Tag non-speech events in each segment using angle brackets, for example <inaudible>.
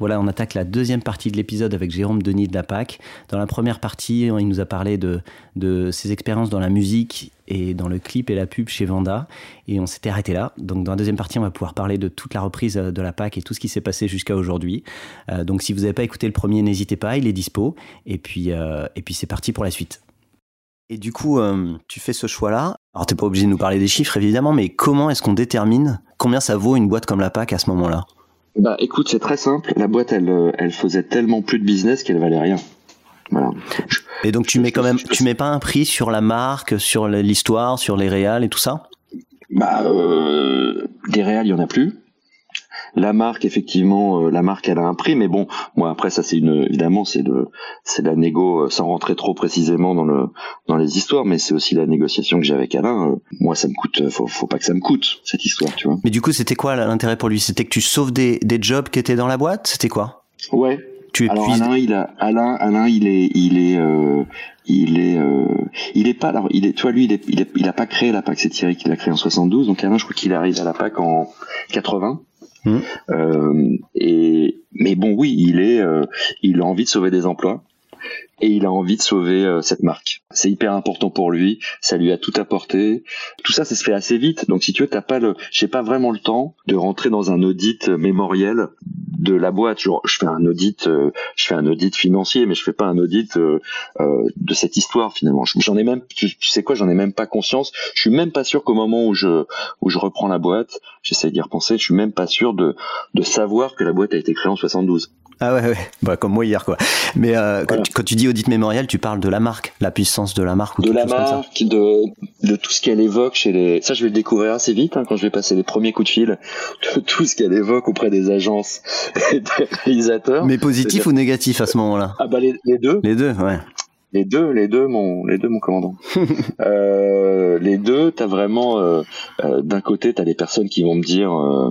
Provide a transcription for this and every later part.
voilà, on attaque la deuxième partie de l'épisode avec Jérôme Denis de la PAC. Dans la première partie, il nous a parlé de, ses expériences dans la musique et dans le clip et la pub chez Vanda. Et on s'était arrêté là. Donc dans la deuxième partie, on va pouvoir parler de toute la reprise de la PAC et tout ce qui s'est passé jusqu'à aujourd'hui. Euh, donc si vous n'avez pas écouté le premier, n'hésitez pas, il est dispo. Et puis, euh, puis c'est parti pour la suite. Et du coup, euh, tu fais ce choix-là. Alors, t'es pas obligé de nous parler des chiffres, évidemment, mais comment est-ce qu'on détermine combien ça vaut une boîte comme la PAC à ce moment-là? Bah écoute, c'est très simple. La boîte, elle, euh, elle faisait tellement plus de business qu'elle valait rien. Voilà. Et donc tu mets quand même, tu mets pas un prix sur la marque, sur l'histoire, sur les réals et tout ça? Bah, euh, des réals, il y en a plus. La marque, effectivement, euh, la marque, elle a un prix, mais bon, moi après ça, c'est une évidemment, c'est de, c'est la négo, euh, sans rentrer trop précisément dans le, dans les histoires, mais c'est aussi la négociation que j'ai avec Alain. Euh, moi, ça me coûte, faut, faut pas que ça me coûte cette histoire, tu vois. Mais du coup, c'était quoi l'intérêt pour lui? C'était que tu sauves des, des jobs qui étaient dans la boîte? C'était quoi? Ouais, tu alors Alain, il a Alain, Alain, il est, il est, euh, il est, euh, il est pas. Alors, il est, toi, lui, il est, il, est, il a pas créé la PAC. C'est Thierry qui l'a créé en 72. Donc Alain, je crois qu'il arrive à la PAC en 80. Mmh. Euh, et mais bon, oui, il est, euh, il a envie de sauver des emplois et il a envie de sauver euh, cette marque. C'est hyper important pour lui, ça lui a tout apporté. Tout ça, ça se fait assez vite. Donc si tu veux, t'as pas le, j'ai pas vraiment le temps de rentrer dans un audit mémoriel de la boîte. Genre, je fais un audit, euh, je fais un audit financier, mais je fais pas un audit euh, de cette histoire finalement. J'en ai même, tu, sais quoi, j'en ai même pas conscience. Je suis même pas sûr qu'au moment où je où je reprends la boîte, j'essaie d'y repenser, je suis même pas sûr de de savoir que la boîte a été créée en 72. Ah ouais, ouais. Bah, comme moi hier, quoi. Mais euh, quand, tu, quand, tu, dis audit mémorial, tu parles de la marque, la puissance de la marque. Ou de la marque, de, de tout ce qu'elle évoque chez les. Ça, je vais le découvrir assez vite hein, quand je vais passer les premiers coups de fil. <laughs> De tout ce qu'elle évoque auprès des agences <laughs> et des réalisateurs. Mais positif ou négatif à ce moment-là? Ah bah les, les, deux. Les deux, ouais. Les deux, les deux, mon, les deux, mon commandant. <laughs> euh, les deux, t'as vraiment, euh, euh, d'un côté, t'as des personnes qui vont me dire euh,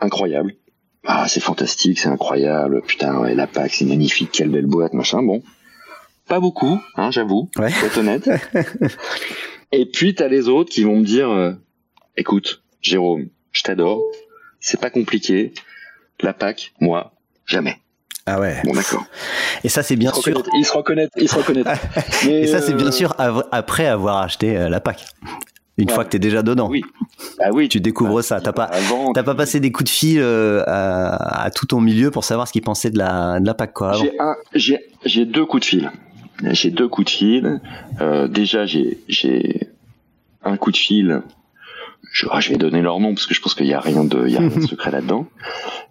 incroyable ah c'est fantastique, c'est incroyable, putain ouais, la PAC c'est magnifique, quelle belle boîte, machin, bon. Pas beaucoup, hein, j'avoue, ouais. être honnête. <laughs> Et puis t'as les autres qui vont me dire, euh, écoute, Jérôme, je t'adore, c'est pas compliqué, la PAC, moi, jamais. Ah ouais. Bon d'accord. Et ça c'est bien sûr. Ils se reconnaissent, ils se reconnaissent. <laughs> Et ça c'est bien euh, sûr après avoir acheté euh, la PAC. Une fois que tu es déjà dedans. Oui. Bah oui. Tu découvres ça. T'as pas, t'as pas passé des coups de fil euh, à, tout ton milieu pour savoir ce qu'ils pensaient de la, de la PAC, quoi. J'ai un, j'ai, j'ai deux coups de fil. J'ai deux coups de fil. Euh, déjà, j'ai, j'ai un coup de fil je, ah, je, vais donner leur nom parce que je pense qu'il y a rien de, il y a rien de <laughs> secret là-dedans.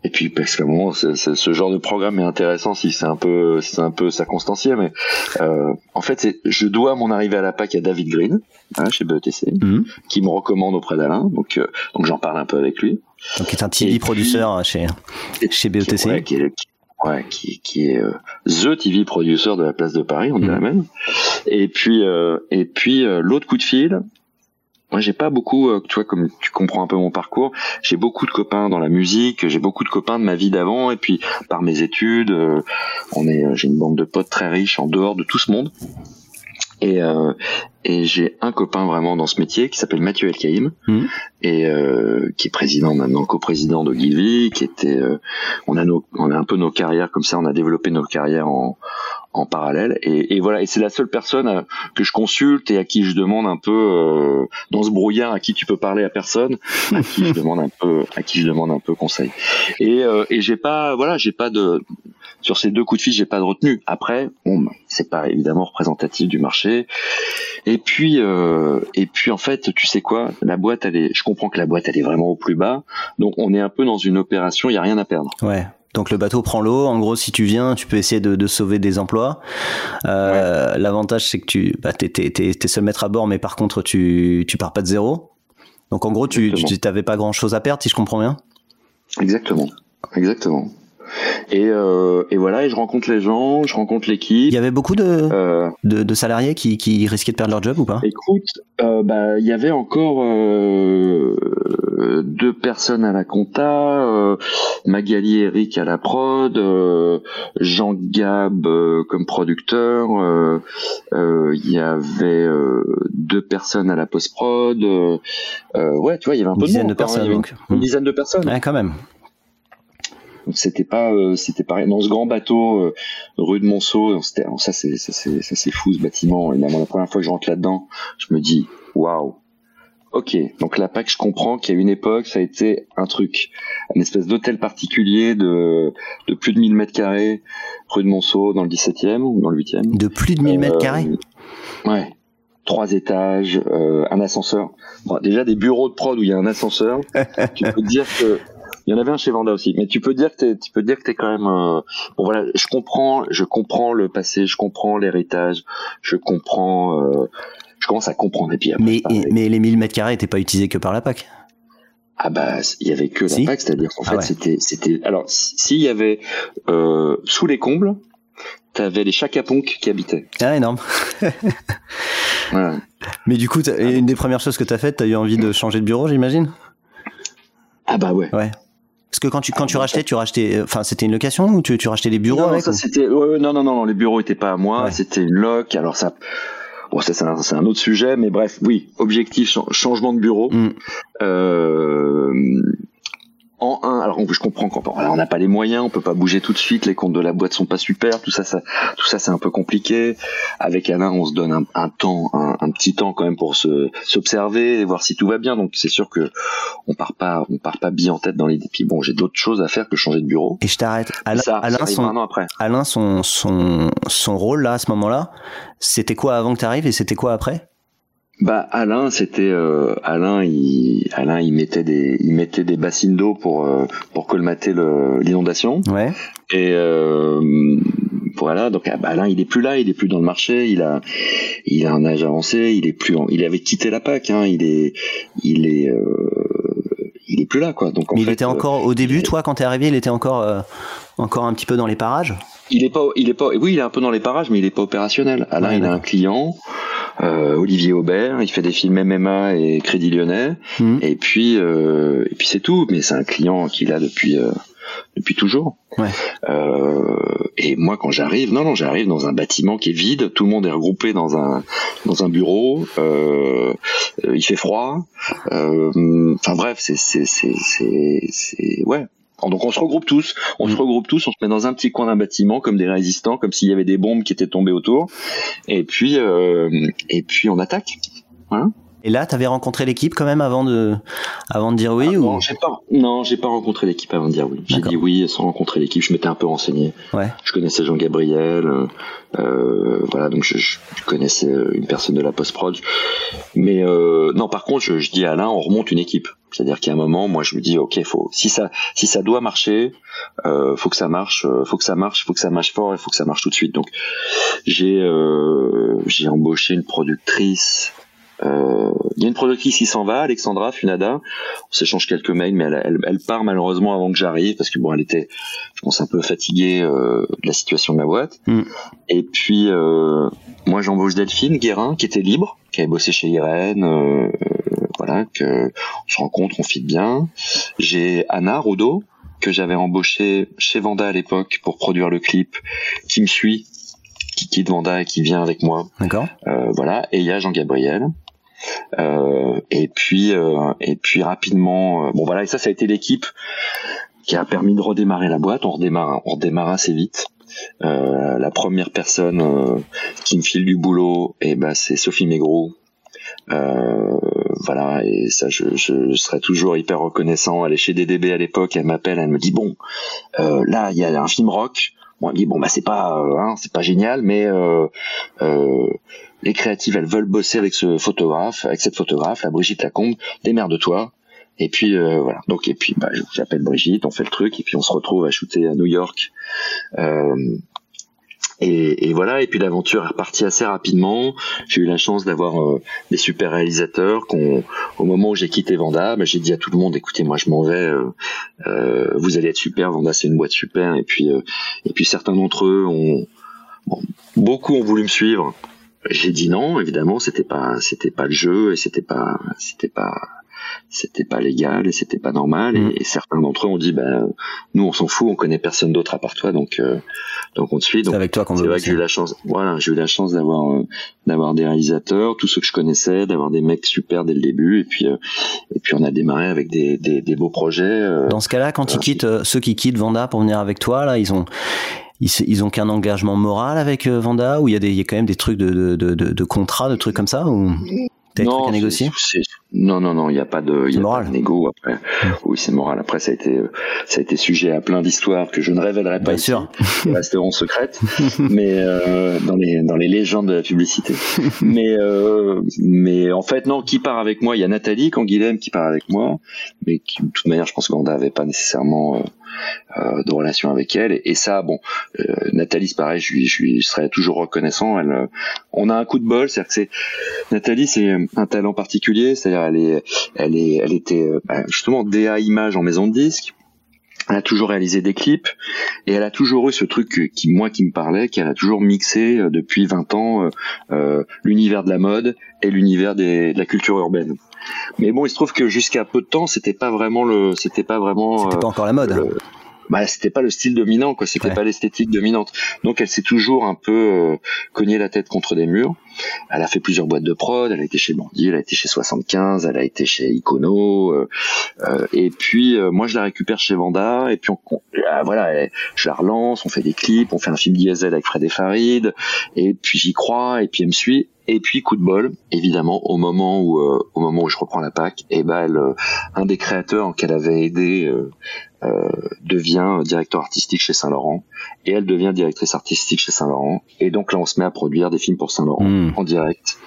Et puis parce qu'à un moment, ce genre de programme est intéressant si c'est un peu, c'est un peu circonstanciel, mais euh, en fait, je dois mon arrivée à la PAC à David Green hein, chez BETC, mhm. qui me recommande auprès d'Alain, donc euh, donc j'en parle un peu avec lui. Donc il est un TV producteur chez chez BETC. Qui, est, ouais, qui, qui est euh, the TV producer de la place de Paris, on dit la mhm. même. Et puis et puis l'autre coup de fil, moi, j'ai pas beaucoup, euh, tu vois, comme tu comprends un peu mon parcours, j'ai beaucoup de copains dans la musique, j'ai beaucoup de copains de ma vie d'avant, et puis par mes études, euh, on est, euh, j'ai une bande de potes très riches en dehors de tout ce monde. Et, euh, et j'ai un copain vraiment dans ce métier qui s'appelle Mathieu Elkaïm mmh. et euh, qui est président maintenant, coprésident de Gilvi, qui était, on a nos, on a un peu nos carrières comme ça, on a développé nos carrières en, en parallèle. Et, et voilà et c'est la seule personne euh, que je consulte et à qui je demande un peu euh, dans ce brouillard à qui tu peux parler à personne à qui je <laughs> demande un peu à qui je demande un peu conseil. Et euh, et j'ai pas voilà j'ai pas de sur ces deux coups de fil j'ai pas de retenue. Après bon bah, c'est pas évidemment représentatif du marché. Et puis euh, et puis en fait tu sais quoi? La boîte elle est je comprends que la boîte elle est vraiment au plus bas. Donc on est un peu dans une opération il y a rien à perdre. Ouais donc le bateau prend l'eau. En gros, si tu viens, tu peux essayer de, sauver des emplois. Euh, l'avantage, c'est que tu bah, t'es, t'es, seul maître à bord, mais par contre, tu, tu pars pas de zéro. Donc en gros, tu n'avais pas grand chose à perdre, si je comprends bien. Exactement. Exactement. Et, euh, et voilà, et je rencontre les gens, je rencontre l'équipe. Il y avait beaucoup de, euh, de, de, salariés qui, qui risquaient de perdre leur job ou pas? Écoute, euh, bah il y avait encore deux personnes à la compta, euh, Magali et Eric à la prod, Jean Gab comme producteur, il y avait deux personnes à la post prod. ouais, tu vois, il y avait un peu de, monde, de personnes, une, une, dizaine de personnes. Ouais, quand même. Donc c'était pas euh, c'était pareil dans ce grand bateau euh, rue de Monceau. C'était ça c'est ça c'est ça c'est fou ce bâtiment. Et même la première fois que je rentre là-dedans, je me dis waouh. Ok, donc la PAC, je comprends qu'à une époque, ça a été un truc, une espèce d'hôtel particulier de, de plus de 1000 mètres carrés, rue de Monceau, dans le 17e ou dans le 8e. De plus de 1000 mètres carrés? Ouais, trois étages, euh, un ascenseur. Bon, déjà des bureaux de prod où il y a un ascenseur. <laughs> tu peux dire que il y en avait un chez Vanda aussi, mais tu peux dire que t'es, tu peux dire que t'es quand même. Euh... Bon voilà, je comprends, je comprends le passé, je comprends l'héritage, je comprends, euh... je commence à comprendre. Et puis après, mais mais les 1000 mètres carrés n'étaient pas utilisés que par la PAC. Ah bah il y avait que la PAC, c'est-à-dire qu'en ah fait ouais. c'était c'était alors s'il y avait euh, sous les combles, t'avais les chacaponques qui habitaient. Ah énorme. <laughs> voilà. Mais du coup, une des premières choses que t'as faites, t'as eu envie de changer de bureau, j'imagine? Ah bah ouais. Ouais. Parce que quand tu quand tu rachetais, tu rachetais, enfin c'était une location ou tu tu rachetais des bureaux non, avec ça c'était ouais, non non non les bureaux étaient pas à moi, ouais. c'était une loc. Alors ça, bon c'est un, un, autre sujet, mais bref oui, objectif changement de bureau. Mm. Euh, en un, alors je comprends qu'on n'a pas les moyens, on peut pas bouger tout de suite, les comptes de la boîte sont pas super, tout ça, ça tout ça c'est un peu compliqué. Avec Alain, on se donne un, un temps, un, un, petit temps quand même pour se s'observer et voir si tout va bien. Donc c'est sûr que on part pas, on part pas bien en tête dans les. Puis bon, j'ai d'autres choses à faire que changer de bureau. Et je t'arrête. Alain, ça, Alain, ça son, après. Alain, son son son rôle là à ce moment-là, c'était quoi avant que tu arrives et c'était quoi après? Bah Alain, c'était euh, Alain, il Alain, il mettait des il mettait des bassines d'eau pour euh, pour colmater l'inondation. Ouais. Et euh, voilà, donc ah, bah, Alain, il est plus là, il est plus dans le marché, il a il a un âge avancé, il est plus en, il avait quitté la PAC, hein, il est il est il est plus là quoi. Donc en Mais il fait, était encore au début, toi, quand t'es arrivé, il était encore encore un petit peu dans les parages? Il est pas, il est pas, oui, il est un peu dans les parages, mais il est pas opérationnel. Alain, Ouais, il a un client, euh, Olivier Aubert, il fait des films MMA et Crédit Lyonnais, Mhm. et puis, euh, et puis c'est tout. Mais c'est un client qu'il a depuis, euh, depuis toujours. Ouais. Euh, et moi, quand j'arrive, non, non, j'arrive dans un bâtiment qui est vide, tout le monde est regroupé dans un, dans un bureau, euh, euh, il fait froid. euh, Enfin bref, c'est, c'est, c'est, c'est, ouais. Donc on se regroupe tous, on se Mm. regroupe tous, on se met dans un petit coin d'un bâtiment comme des résistants, comme s'il y avait des bombes qui étaient tombées autour, et puis euh, et puis on attaque. Et là, t'avais rencontré l'équipe quand même avant de avant de dire oui Ah, ou? Non, j'ai pas, non, j'ai pas rencontré l'équipe avant de dire oui. J'ai dit oui sans rencontrer l'équipe. Je m'étais un peu renseigné. Ouais. Je connaissais Jean Gabriel, euh, euh, voilà, donc je, je connaissais euh, une personne de la post prod. Mais euh, non, par contre, je, je dis à Alain, on remonte une équipe. C'est-à-dire qu'à un moment, moi, je me dis, ok, faut, si ça, si ça doit marcher, euh, faut que ça marche, faut que ça marche, faut que ça marche fort, et faut que ça marche tout de suite. Donc, j'ai, j'ai embauché une productrice. Euh, Il y a une productrice qui s'en va, Alexandra Funada. On s'échange quelques mails, mais elle, elle, elle part malheureusement avant que j'arrive parce que bon, elle était, je pense, un peu fatiguée euh, de la situation de la boîte. Mm. Et puis, euh, moi, j'embauche Delphine Guérin, qui était libre, qui avait bossé chez Irène. euh, voilà, que on se rencontre, on fit bien. J'ai Anna Rodo que j'avais embauché chez Vanda à l'époque pour produire le clip, qui me suit, qui quitte Vanda et qui vient avec moi. D'accord. Euh, voilà, et il y a Jean-Gabriel. Euh, et puis euh, et puis rapidement, euh, bon voilà, et ça ça a été l'équipe qui a permis de redémarrer la boîte. On redémarre, on redémarre assez vite. La première personne qui me file du boulot, et ben c'est Sophie Mégro. Euh, voilà, et ça, je, je serai toujours hyper reconnaissant. Elle est chez DDB à l'époque, elle m'appelle, elle me dit bon, là il y a un film rock. Bon, elle me dit bon bah c'est pas, hein, c'est pas génial, mais les créatives elles veulent bosser avec ce photographe, avec cette photographe, la Brigitte Lacombe. Démerde-toi. Et puis euh, voilà. Donc et puis bah, j'appelle Brigitte, on fait le truc et puis on se retrouve à shooter à New York. Euh, et, voilà, et puis l'aventure est repartie assez rapidement. J'ai eu la chance d'avoir euh, des super réalisateurs. Qu'on, au moment où j'ai quitté Vanda, bah, j'ai dit à tout le monde "Écoutez, moi je m'en vais. Euh, vous allez être super. Vanda, c'est une boîte super." Et puis, et puis certains d'entre eux ont, bon, beaucoup ont voulu me suivre. J'ai dit non, évidemment, c'était pas, c'était pas le jeu et c'était pas, c'était pas, c'était pas légal et c'était pas normal. Et, mm. certains d'entre eux ont dit, ben, nous on s'en fout, on connaît personne d'autre à part toi, donc euh, donc on te suit. C'est avec toi qu'on C'est vrai que j'ai eu la chance, voilà, j'ai eu la chance d'avoir euh, d'avoir des réalisateurs, tous ceux que je connaissais, d'avoir des mecs super dès le début, et puis euh, et puis on a démarré avec des des, des beaux projets. Dans ce cas-là, quand ils quittent, ceux qui quittent Vanda pour venir avec toi, là, ils ont ils, ils ont qu'un engagement moral avec Vanda ou il y a des il y a quand même des trucs de de de, de, de contrat de trucs comme ça ou non, Non, non, non, il n'y a pas de, y a pas de négo après. Oui, c'est moral. Après, ça a été, ça a été sujet à plein d'histoires que je ne révélerai pas Bien ici, sûr. qui resteront secrètes, <laughs> mais euh, dans les dans les légendes de la publicité. mais euh, mais en fait, non, qui part avec moi? Il y a Nathalie Canguilhem qui part avec moi, mais qui, de toute manière, je pense qu'on n'avait pas nécessairement euh, euh, de relation avec elle. Et, ça, bon, euh, Nathalie, c'est pareil, je lui, je lui serais toujours reconnaissant. Elle, euh, on a un coup de bol, c'est-à-dire que c'est Nathalie, c'est un talent particulier, c'est-à-dire elle est, elle est, elle était bah, justement DA image en maison de disque. Elle a toujours réalisé des clips et elle a toujours eu ce truc qui moi qui me parlait, qu'elle a toujours mixé depuis 20 ans euh, l'univers de la mode et l'univers de la culture urbaine. Mais bon, il se trouve que jusqu'à peu de temps, c'était pas vraiment le, c'était pas vraiment. C'était pas encore la mode. bah c'était pas le style dominant quoi. C'était pas l'esthétique dominante. Donc elle s'est toujours un peu euh, cogné la tête contre des murs. Elle a fait plusieurs boîtes de prod. Elle a été chez Bandit elle a été chez 75 elle a été chez Icono euh, euh, et puis euh, moi je la récupère chez Vanda et puis on, voilà je la relance on fait des clips on fait un film diesel avec Fred et Farid et puis j'y crois et puis elle me suit et puis coup de bol, évidemment, au moment où euh, au moment où je reprends la PAC, et eh ben elle, un des créateurs qu'elle avait aidé euh, euh, devient directeur artistique chez Saint Laurent et elle devient directrice artistique chez Saint Laurent. Et donc là, on se met à produire des films pour Saint Laurent hmm. en direct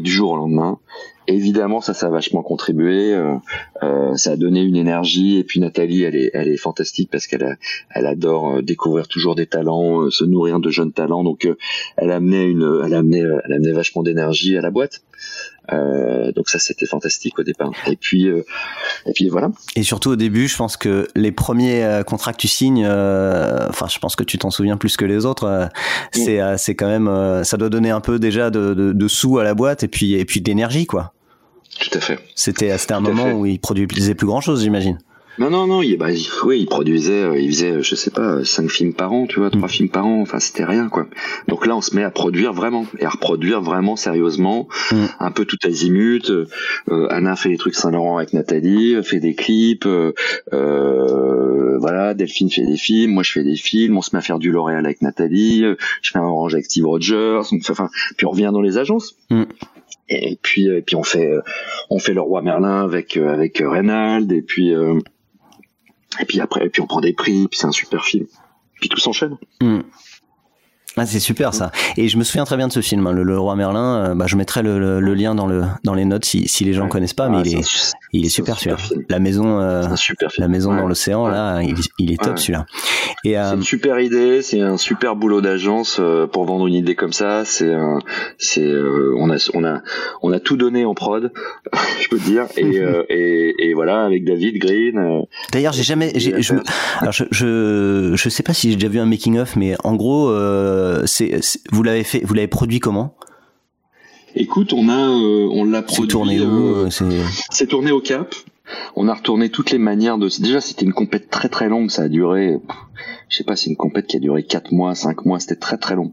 du jour au lendemain évidemment ça ça a vachement contribué euh, euh, ça a donné une énergie. Et puis Nathalie elle est elle est fantastique parce qu'elle elle adore euh, découvrir toujours des talents se nourrir de jeunes talents. Donc elle a amené une elle a amené elle a amené vachement d'énergie à la boîte donc ça c'était fantastique au départ. Et puis et puis voilà. Et surtout au début je pense que les premiers contrats que tu signes enfin je pense que tu t'en souviens plus que les autres c'est c'est quand même ça doit donner un peu déjà de, de, de sous à la boîte et puis et puis d'énergie quoi. Tout à fait. C'était c'était un moment où il produisait plus grand chose, j'imagine. Non, non, non, il, bah, oui, il produisait, euh, il faisait, je sais pas, cinq films par an, tu vois, trois mm. films par an, enfin, c'était rien, quoi. Donc là, on se met à produire vraiment, et à reproduire vraiment sérieusement, mm. un peu tout azimut. Euh, Anna fait des trucs Saint-Laurent avec Nathalie, fait des clips, euh, voilà, Delphine fait des films, moi je fais des films, on se met à faire du L'Oréal avec Nathalie, je fais un orange avec Steve Rogers, enfin, puis on revient dans les agences. Mm. Et puis, et puis on fait, on fait le roi Merlin avec avec Reynald, et puis et puis après, et puis on prend des prix, puis c'est un super film. Puis tout s'enchaîne. Hmm. Ah, c'est super ça. Et je me souviens très bien de ce film, hein, le, Roi Merlin. Euh, bah, je mettrai le, le, lien dans le dans les notes si, si les gens ne connaissent pas, mais ah, il, est, il est super celui-là. La maison, euh, la maison dans l'océan là, il, il, est top celui-là. Et euh, c'est une super idée, c'est un super boulot d'agence pour vendre une idée comme ça. C'est un, c'est on a on a on a tout donné en prod, <laughs> je peux te dire. Et, <laughs> et, et voilà avec David Green. D'ailleurs, j'ai jamais, je, alors je, je je sais pas si j'ai déjà vu un making of, mais en gros. Euh, c'est, vous l'avez fait, vous l'avez produit comment? Écoute, on a, euh, on l'a produit. Tourné où euh, c'est... tourné au Cap. On a retourné toutes les manières de. Déjà, c'était une compète très très longue. Ça a duré, je sais pas, c'est une compète qui a duré 4 mois, 5 mois. C'était très très long.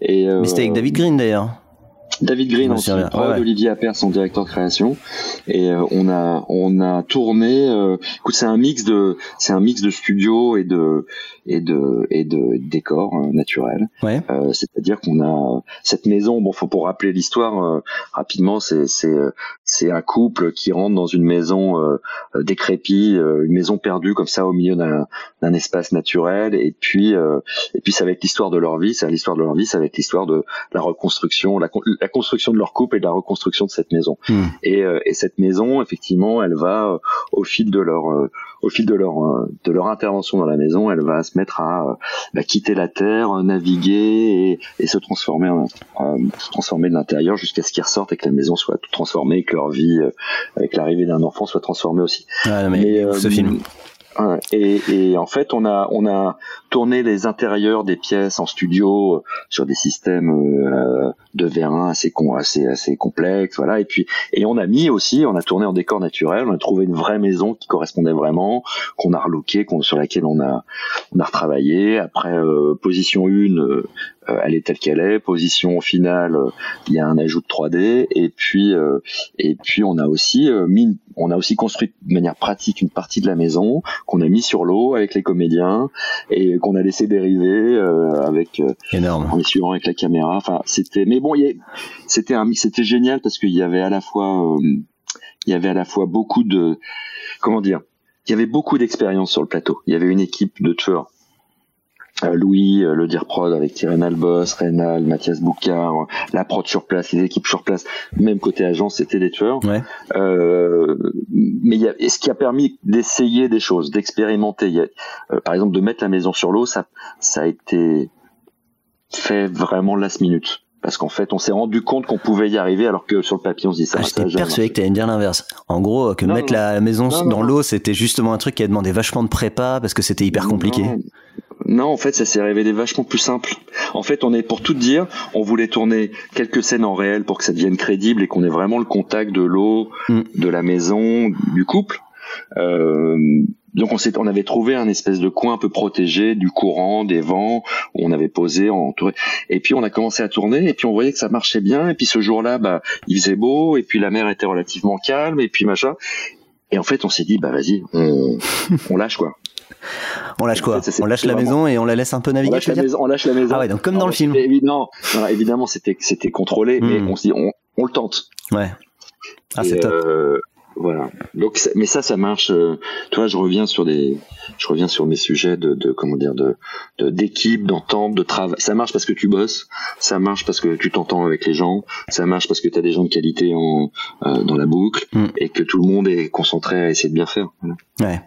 Et Mais c'était avec David Green d'ailleurs. David Green en ouais, Olivier Appert son directeur de création et euh, on a on a tourné euh, écoute c'est un mix de c'est un mix de studio et de et de et de décors euh, naturels ouais. Euh, c'est-à-dire qu'on a cette maison bon faut pour rappeler l'histoire rapidement c'est c'est c'est un couple qui rentre dans une maison décrépite une maison perdue comme ça au milieu d'un d'un espace naturel et puis et puis ça va être l'histoire de leur vie c'est l'histoire de leur vie ça va être l'histoire de la reconstruction la la construction de leur couple et de la reconstruction de cette maison. Hmm. Et, et, cette maison, effectivement, elle va au fil de leur au fil de leur de leur intervention dans la maison, elle va se mettre à bah, quitter la terre, naviguer et, et se transformer, en, se transformer de l'intérieur jusqu'à ce qu'ils ressortent et que la maison soit transformée, que leur vie, avec l'arrivée d'un enfant, soit transformée aussi. Ah, mais, ce film. Et, et, en fait, on a on a tourné les intérieurs des pièces en studio euh, sur des systèmes euh, de vérin assez assez assez complexes, voilà. Et puis et on a mis aussi, on a tourné en décor naturel, on a trouvé une vraie maison qui correspondait vraiment, qu'on a relooké, sur laquelle on a on a retravaillé. Après euh, position 1, euh, elle est telle qu'elle est. Position finale, il y a un ajout de 3D et puis euh, et puis on a aussi euh, mis, on a aussi construit de manière pratique une partie de la maison qu'on a mis sur l'eau avec les comédiens et qu'on a laissé dériver avec énorme en suivant avec la caméra. Enfin c'était mais bon c'était un c'était génial parce qu'il y avait à la fois il y avait à la fois beaucoup de comment dire il y avait beaucoup d'expérience sur le plateau. Il y avait une équipe de tueurs euh, Louis, euh, le Dire Prod avec Thierry Albos, Rénal, Mathias Boucard, la prod sur place, les équipes sur place, même côté agence, c'était des tueurs. Ouais. Euh, mais il y a, ce qui a permis d'essayer des choses, d'expérimenter. Euh, par exemple, de mettre la maison sur l'eau, ça, ça a été fait vraiment last minute. Parce qu'en fait, on s'est rendu compte qu'on pouvait y arriver, alors que sur le papier, on se dit ça. Ah, J'étais persuadé que tu allais me dire l'inverse. En gros, que mettre la maison dans l'eau, c'était justement un truc qui a demandé vachement de prépa parce que c'était hyper compliqué. Non, en fait, ça s'est révélé vachement plus simple. En fait, on est pour tout dire, on voulait tourner quelques scènes en réel pour que ça devienne crédible et qu'on ait vraiment le contact de l'eau, mm. de la maison, du couple. Euh, donc on, on avait trouvé un espèce de coin un peu protégé du courant, des vents, où on avait posé, entouré. Et puis on a commencé à tourner, et puis on voyait que ça marchait bien. Et puis ce jour-là, bah, il faisait beau, et puis la mer était relativement calme, et puis machin. Et en fait, on s'est dit, bah vas-y, on, <laughs> on lâche quoi. On lâche quoi? On lâche la maison et on la laisse un peu naviguer. On lâche, la maison, on lâche la maison. Ah ouais, donc comme dans le film. Évidemment, évidemment, c'était c'était contrôlé, mais hmm. on se dit, on, on, le tente. Ouais. Ah, c'est top. Euh, voilà. Donc, mais ça, ça marche. Euh, toi, je reviens sur des, je reviens sur mes sujets de, de comment dire, de, d'équipe, d'entente, de travail. Ça marche parce que tu bosses. Ça marche parce que tu t'entends avec les gens. Ça marche parce que tu as des gens de qualité en, euh, dans la boucle mm. et que tout le monde est concentré à essayer de bien faire. Ouais.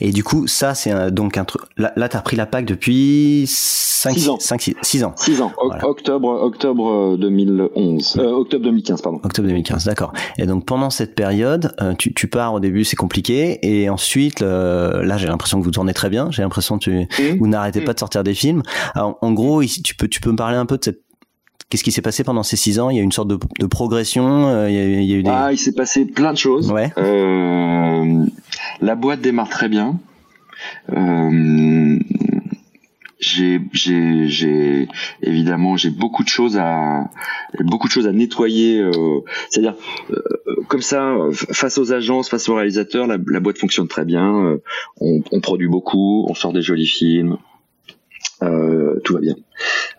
Et du coup, ça, c'est donc un truc. Là, là tu as pris la PAC depuis 5 6 ans. 5, 6, ans. 6 ans. Octobre, octobre 2011. Euh, octobre 2015, pardon. Octobre 2015, d'accord. Et donc pendant cette période, euh, tu, tu pars au début, c'est compliqué, et ensuite, là, j'ai l'impression que vous tournez très bien. J'ai l'impression que tu, mmh. vous n'arrêtez mmh. pas de sortir des films. Alors, en gros, ici, tu peux, tu peux me parler un peu de cette Qu'est-ce qui s'est passé pendant ces six ans? Il y a une sorte de, de progression. Euh, il, y a, il y a, eu des... Ah, il s'est passé plein de choses. Ouais. Euh, la boîte démarre très bien. Euh, j'ai j'ai j'ai évidemment j'ai beaucoup de choses à beaucoup de choses à nettoyer euh, c'est-à-dire euh, comme ça face aux agences face aux réalisateurs la, la boîte fonctionne très bien euh, on, on, produit beaucoup on sort des jolis films euh, tout va bien.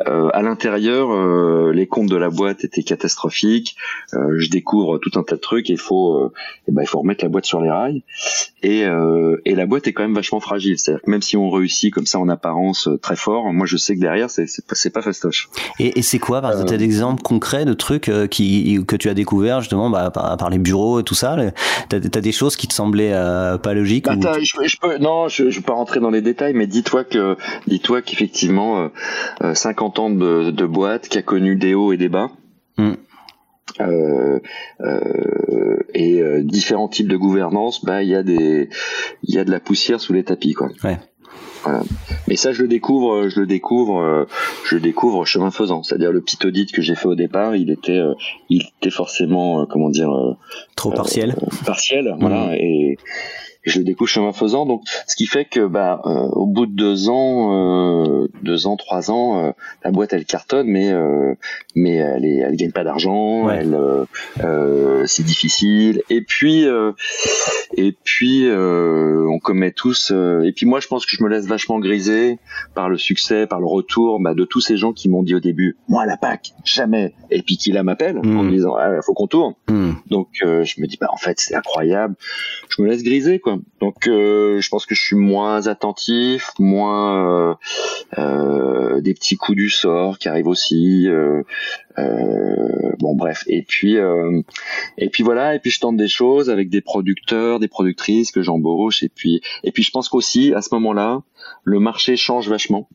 Euh, à l'intérieur, euh, les comptes de la boîte étaient catastrophiques. Euh, je découvre tout un tas de trucs et il faut, euh, et ben, il faut remettre la boîte sur les rails. Et, et la boîte est quand même vachement fragile. C'est-à-dire que même si on réussit comme ça en apparence très fort, moi je sais que derrière c'est c'est pas, pas fastoche. Et, et c'est quoi par exemple, des exemples concrets de trucs qui que tu as découvert justement bah, par, les bureaux et tout ça T'as as des choses qui te semblaient pas logiques bah, je, je, peux, Non, je, je peux pas rentrer dans les détails, mais dis-toi que dis-toi qu'effectivement 50 ans de, de, boîte qui a connu des hauts et des bas. Hmm. Euh, euh, et euh, différents types de gouvernance, bah il y a des il y a de la poussière sous les tapis quoi. Ouais. Voilà. Mais ça je le découvre, je le découvre, je le découvre chemin faisant. C'est-à-dire le petit audit que j'ai fait au départ, il était il était forcément comment dire trop partiel. partiel, voilà. Hmm. Et je le découvre chemin faisant. Donc, ce qui fait que, bah, euh, au bout de deux ans, euh, deux ans, trois ans, euh, la boîte elle cartonne, mais mais elle est, elle gagne pas d'argent, elle, c'est difficile. Et puis et puis on commet tous. et puis moi, je pense que je me laisse vachement griser par le succès, par le retour bah, de tous ces gens qui m'ont dit au début, moi la PAC, jamais. Et puis qui là m'appelle en me hmm. disant, ah, faut qu'on tourne. Hmm. Donc je me dis, bah en fait, c'est incroyable. Je me laisse griser quoi. Donc euh, je pense que je suis moins attentif, moins euh, euh, des petits coups du sort qui arrivent aussi. bon bref. Et puis et puis voilà. Et puis je tente des choses avec des producteurs, des productrices que j'embauche. Et puis et puis je pense qu'aussi à ce moment-là, le marché change vachement.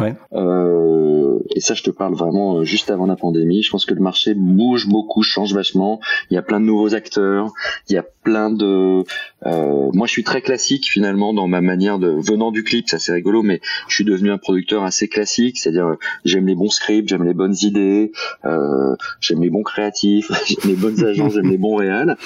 Ouais. Euh, et ça, je te parle vraiment euh, juste avant la pandémie. Je pense que le marché bouge beaucoup, change vachement. Il y a plein de nouveaux acteurs. Il y a plein de. Euh, moi, je suis très classique finalement dans ma manière de venant du clip. Ça, c'est rigolo, mais je suis devenu un producteur assez classique. C'est-à-dire, euh, j'aime les bons scripts, j'aime les bonnes idées, euh, j'aime les bons créatifs, <laughs> j'aime les bonnes agences, j'aime les bons réals.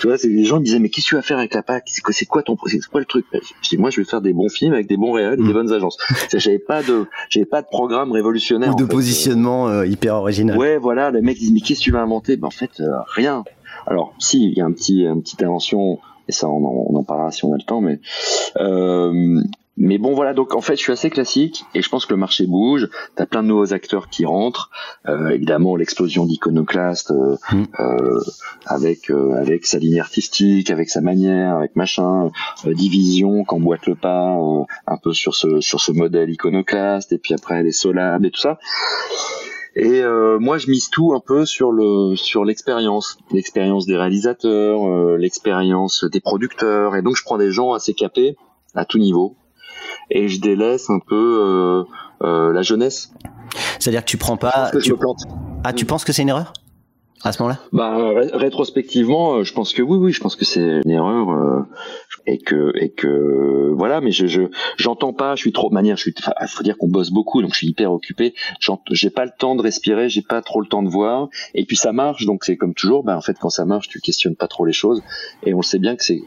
Tu vois, les gens me disaient mais qu'est-ce que tu vas faire avec la PAC? C'est quoi, c'est quoi ton, c'est quoi le truc? Je dis moi, je vais faire des bons films avec des bons réals et des mm. bonnes agences. J'avais pas de j'avais pas de programme révolutionnaire. Ou de positionnement euh, hyper original. Ouais, voilà. Les mecs disent mais qu'est-ce que tu vas inventer? Ben en fait euh, rien. Alors si, il y a un petit, une petite invention et ça on en, on en parlera si on a le temps, mais euh, mais bon voilà. Donc en fait je suis assez classique et je pense que le marché bouge. T'as plein de nouveaux acteurs qui rentrent. Euh, évidemment l'explosion d'iconoclaste euh, mm. euh, avec avec sa ligne artistique avec sa manière avec machin division qu'emboîte le pas un peu sur ce sur ce modèle iconoclaste et puis après les solab et tout ça et moi, je mise tout un peu sur le sur l'expérience, l'expérience des réalisateurs, l'expérience des producteurs. Et donc, je prends des gens assez capés à tout niveau, et je délaisse un peu euh, euh, la jeunesse. C'est-à-dire que tu prends pas. tu... Ah, tu penses que c'est une erreur? À ce moment-là? Bah rétrospectivement, euh, je pense que oui, oui, je pense que c'est une erreur euh, et que et que voilà, mais je je j'entends pas, je suis trop manière, je suis, il faut dire qu'on bosse beaucoup, donc je suis hyper occupé, j'ai pas le temps de respirer, j'ai pas trop le temps de voir, et puis ça marche, donc c'est comme toujours, bah en fait quand ça marche, tu questionnes pas trop les choses, et on sait bien que c'est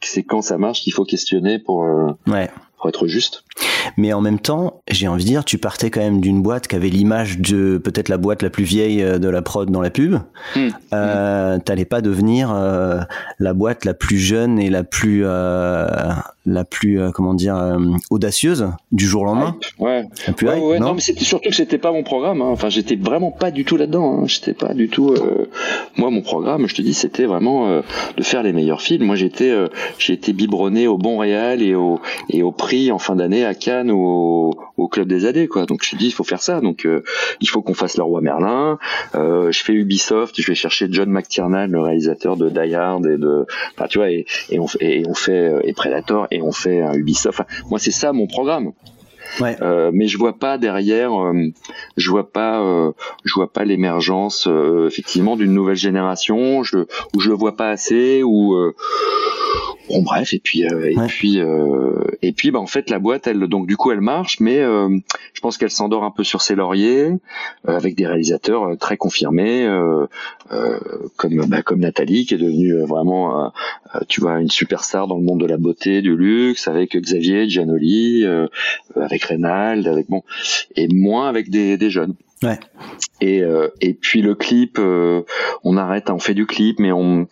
c'est quand ça marche qu'il faut questionner pour euh, ouais pour être juste. Mais en même temps, j'ai envie de dire, tu partais quand même d'une boîte qui avait l'image de peut-être la boîte la plus vieille euh, de la prod dans la pub. Mmh. Euh, T'allais pas devenir euh, la boîte la plus jeune et la plus euh, la plus euh, comment dire euh, audacieuse du jour au lendemain. Ouais. plus ouais, non, mais c'était surtout que c'était pas mon programme. Hein. Enfin, j'étais vraiment pas du tout là-dedans. Hein. J'étais pas du tout. Euh, moi, mon programme, je te dis, c'était vraiment de faire les meilleurs films. Moi, j'étais j'ai été biberonné au Bon Réal et au et au prix en fin d'année à Cannes ou au, au club des AD quoi. Donc je te dis, il faut faire ça. Donc il faut qu'on fasse le roi Merlin. je fais Ubisoft. Je vais chercher John McTiernan, le réalisateur de Die Hard et de. Enfin, tu vois, et, et on, et on fait et Predator et on fait un Ubisoft. moi, c'est ça mon programme. Ouais. Euh, mais je vois pas derrière, euh, je vois pas, euh, je vois pas l'émergence effectivement d'une nouvelle génération. Je, ou je le vois pas assez, ou bon bref. Et puis et puis et puis bah en fait la boîte, elle donc du coup elle marche, mais je pense qu'elle s'endort un peu sur ses lauriers avec des réalisateurs très confirmés, comme bah, comme Nathalie qui est devenue vraiment tu vois une superstar dans le monde de la beauté, du luxe, avec Xavier Giannoli, avec avec avec bon, et moins avec des, des jeunes. Ouais. Et euh, et puis le clip, euh, on arrête, on fait du clip, mais on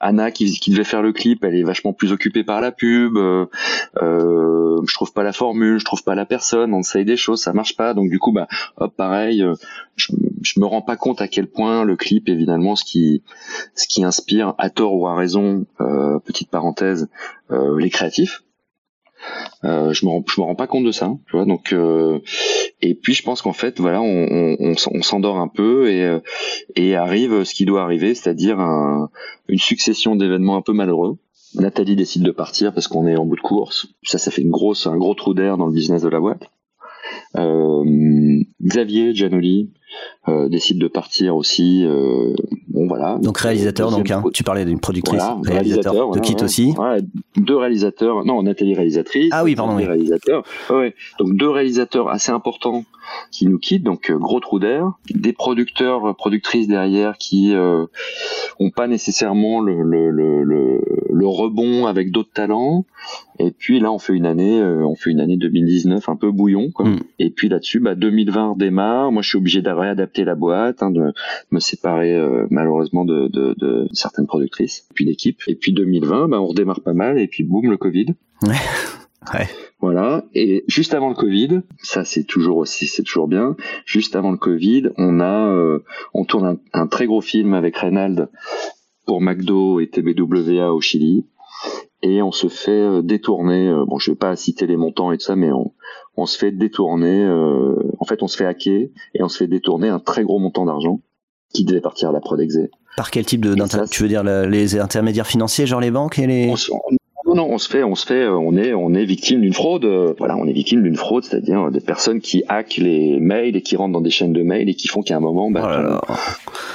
Anna qui, qui devait faire le clip, elle est vachement plus occupée par la pub. Euh, euh, je trouve pas la formule, je trouve pas la personne, on essaye des choses, ça marche pas. Donc du coup, bah hop, pareil, euh, je, je me rends pas compte à quel point le clip est finalement ce qui ce qui inspire à tort ou à raison, petite parenthèse, les créatifs. Euh, je me rends, je me rends pas compte de ça, tu vois. Donc, euh, et puis je pense qu'en fait, voilà, on, on, s'endort un peu et, euh, et arrive ce qui doit arriver, c'est-à-dire un, une succession d'événements un peu malheureux. Nathalie décide de partir parce qu'on est en bout de course. Ça, ça fait une grosse, un gros trou d'air dans le business de la boîte. Euh, Xavier Giannoli euh, décide de partir aussi. Euh, bon voilà. Donc réalisateur, donc hein, tu parlais d'une productrice, réalisateur, de Kit aussi. deux réalisateurs, non Nathalie réalisatrice. Ah oui, pardon. Oui. Réalisateur. Ouais. Donc deux réalisateurs assez importants qui nous quittent, donc gros trou d'air. Des producteurs, productrices derrière qui euh, ont pas nécessairement le, le, le, le rebond avec d'autres talents. Et puis là, on fait une année, on fait une année 2019 un peu bouillon. Quoi. Mm. Et puis là-dessus, bah, 2020 démarre. Moi, je suis obligé d'avoir réadapter la boîte, hein, de me séparer euh, malheureusement de, de, de, certaines productrices, puis l'équipe. Et puis 2020, bah, on redémarre pas mal, et puis boum, le Covid. Ouais. <laughs> Ouais. Voilà. Et juste avant le Covid, ça c'est toujours aussi, c'est toujours bien. Juste avant le Covid, on a, euh, on tourne un, un, très gros film avec Reynald pour McDo et TBWA au Chili. Et on se fait détourner. bon, je vais pas citer les montants et tout ça, mais on, on se fait détourner. en fait, on se fait hacker et on se fait détourner un très gros montant d'argent qui devait partir à la Prodexé. Par quel type de tu veux dire les intermédiaires financiers, genre les banques et les non, non, on se fait, on se fait, on est, on est victime d'une fraude. Voilà, on est victime d'une fraude, c'est-à-dire des personnes qui hackent les mails et qui rentrent dans des chaînes de mails et qui font qu'à un moment, bah, oh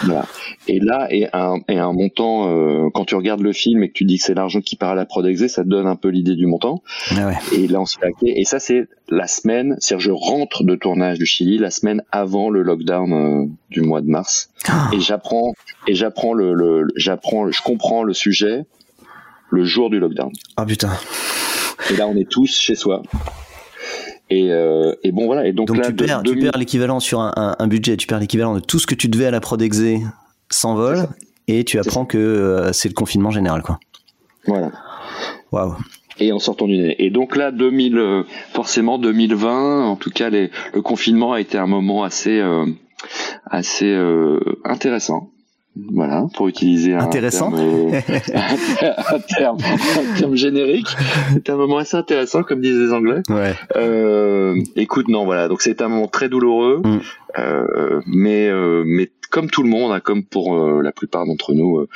voilà. Et là, et un, et un montant, euh, quand tu regardes le film et que tu dis que c'est l'argent qui part à la Prodexé, ça te donne un peu l'idée du montant. Ah ouais. Et là, on se fait hacker. Et ça, c'est la semaine, c'est-à-dire je rentre de tournage du Chili la semaine avant le lockdown euh, du mois de mars. Ah. Et j'apprends, et j'apprends le, le j'apprends, je comprends le sujet le jour du lockdown. Ah putain. Et là, on est tous chez soi. Et, euh, et bon voilà. Et donc, là, tu perds, tu perds l'équivalent sur un, un, budget, tu perds l'équivalent de tout ce que tu devais à la prod exé s'envole et tu apprends que euh, c'est le confinement général quoi. Voilà. Waouh. Et en sortant du nez. Et donc là, 2000, euh, forcément 2020, en tout cas, les, le confinement a été un moment assez, euh, assez intéressant voilà, pour utiliser un intéressant. Terme, <laughs> un, terme, un terme générique. C'est un moment assez intéressant, comme disent les Anglais. Ouais. Euh, écoute, non, voilà. Donc c'est un moment très douloureux, mm. euh, mais euh, mais comme tout le monde, hein, comme pour euh, la plupart d'entre nous, euh,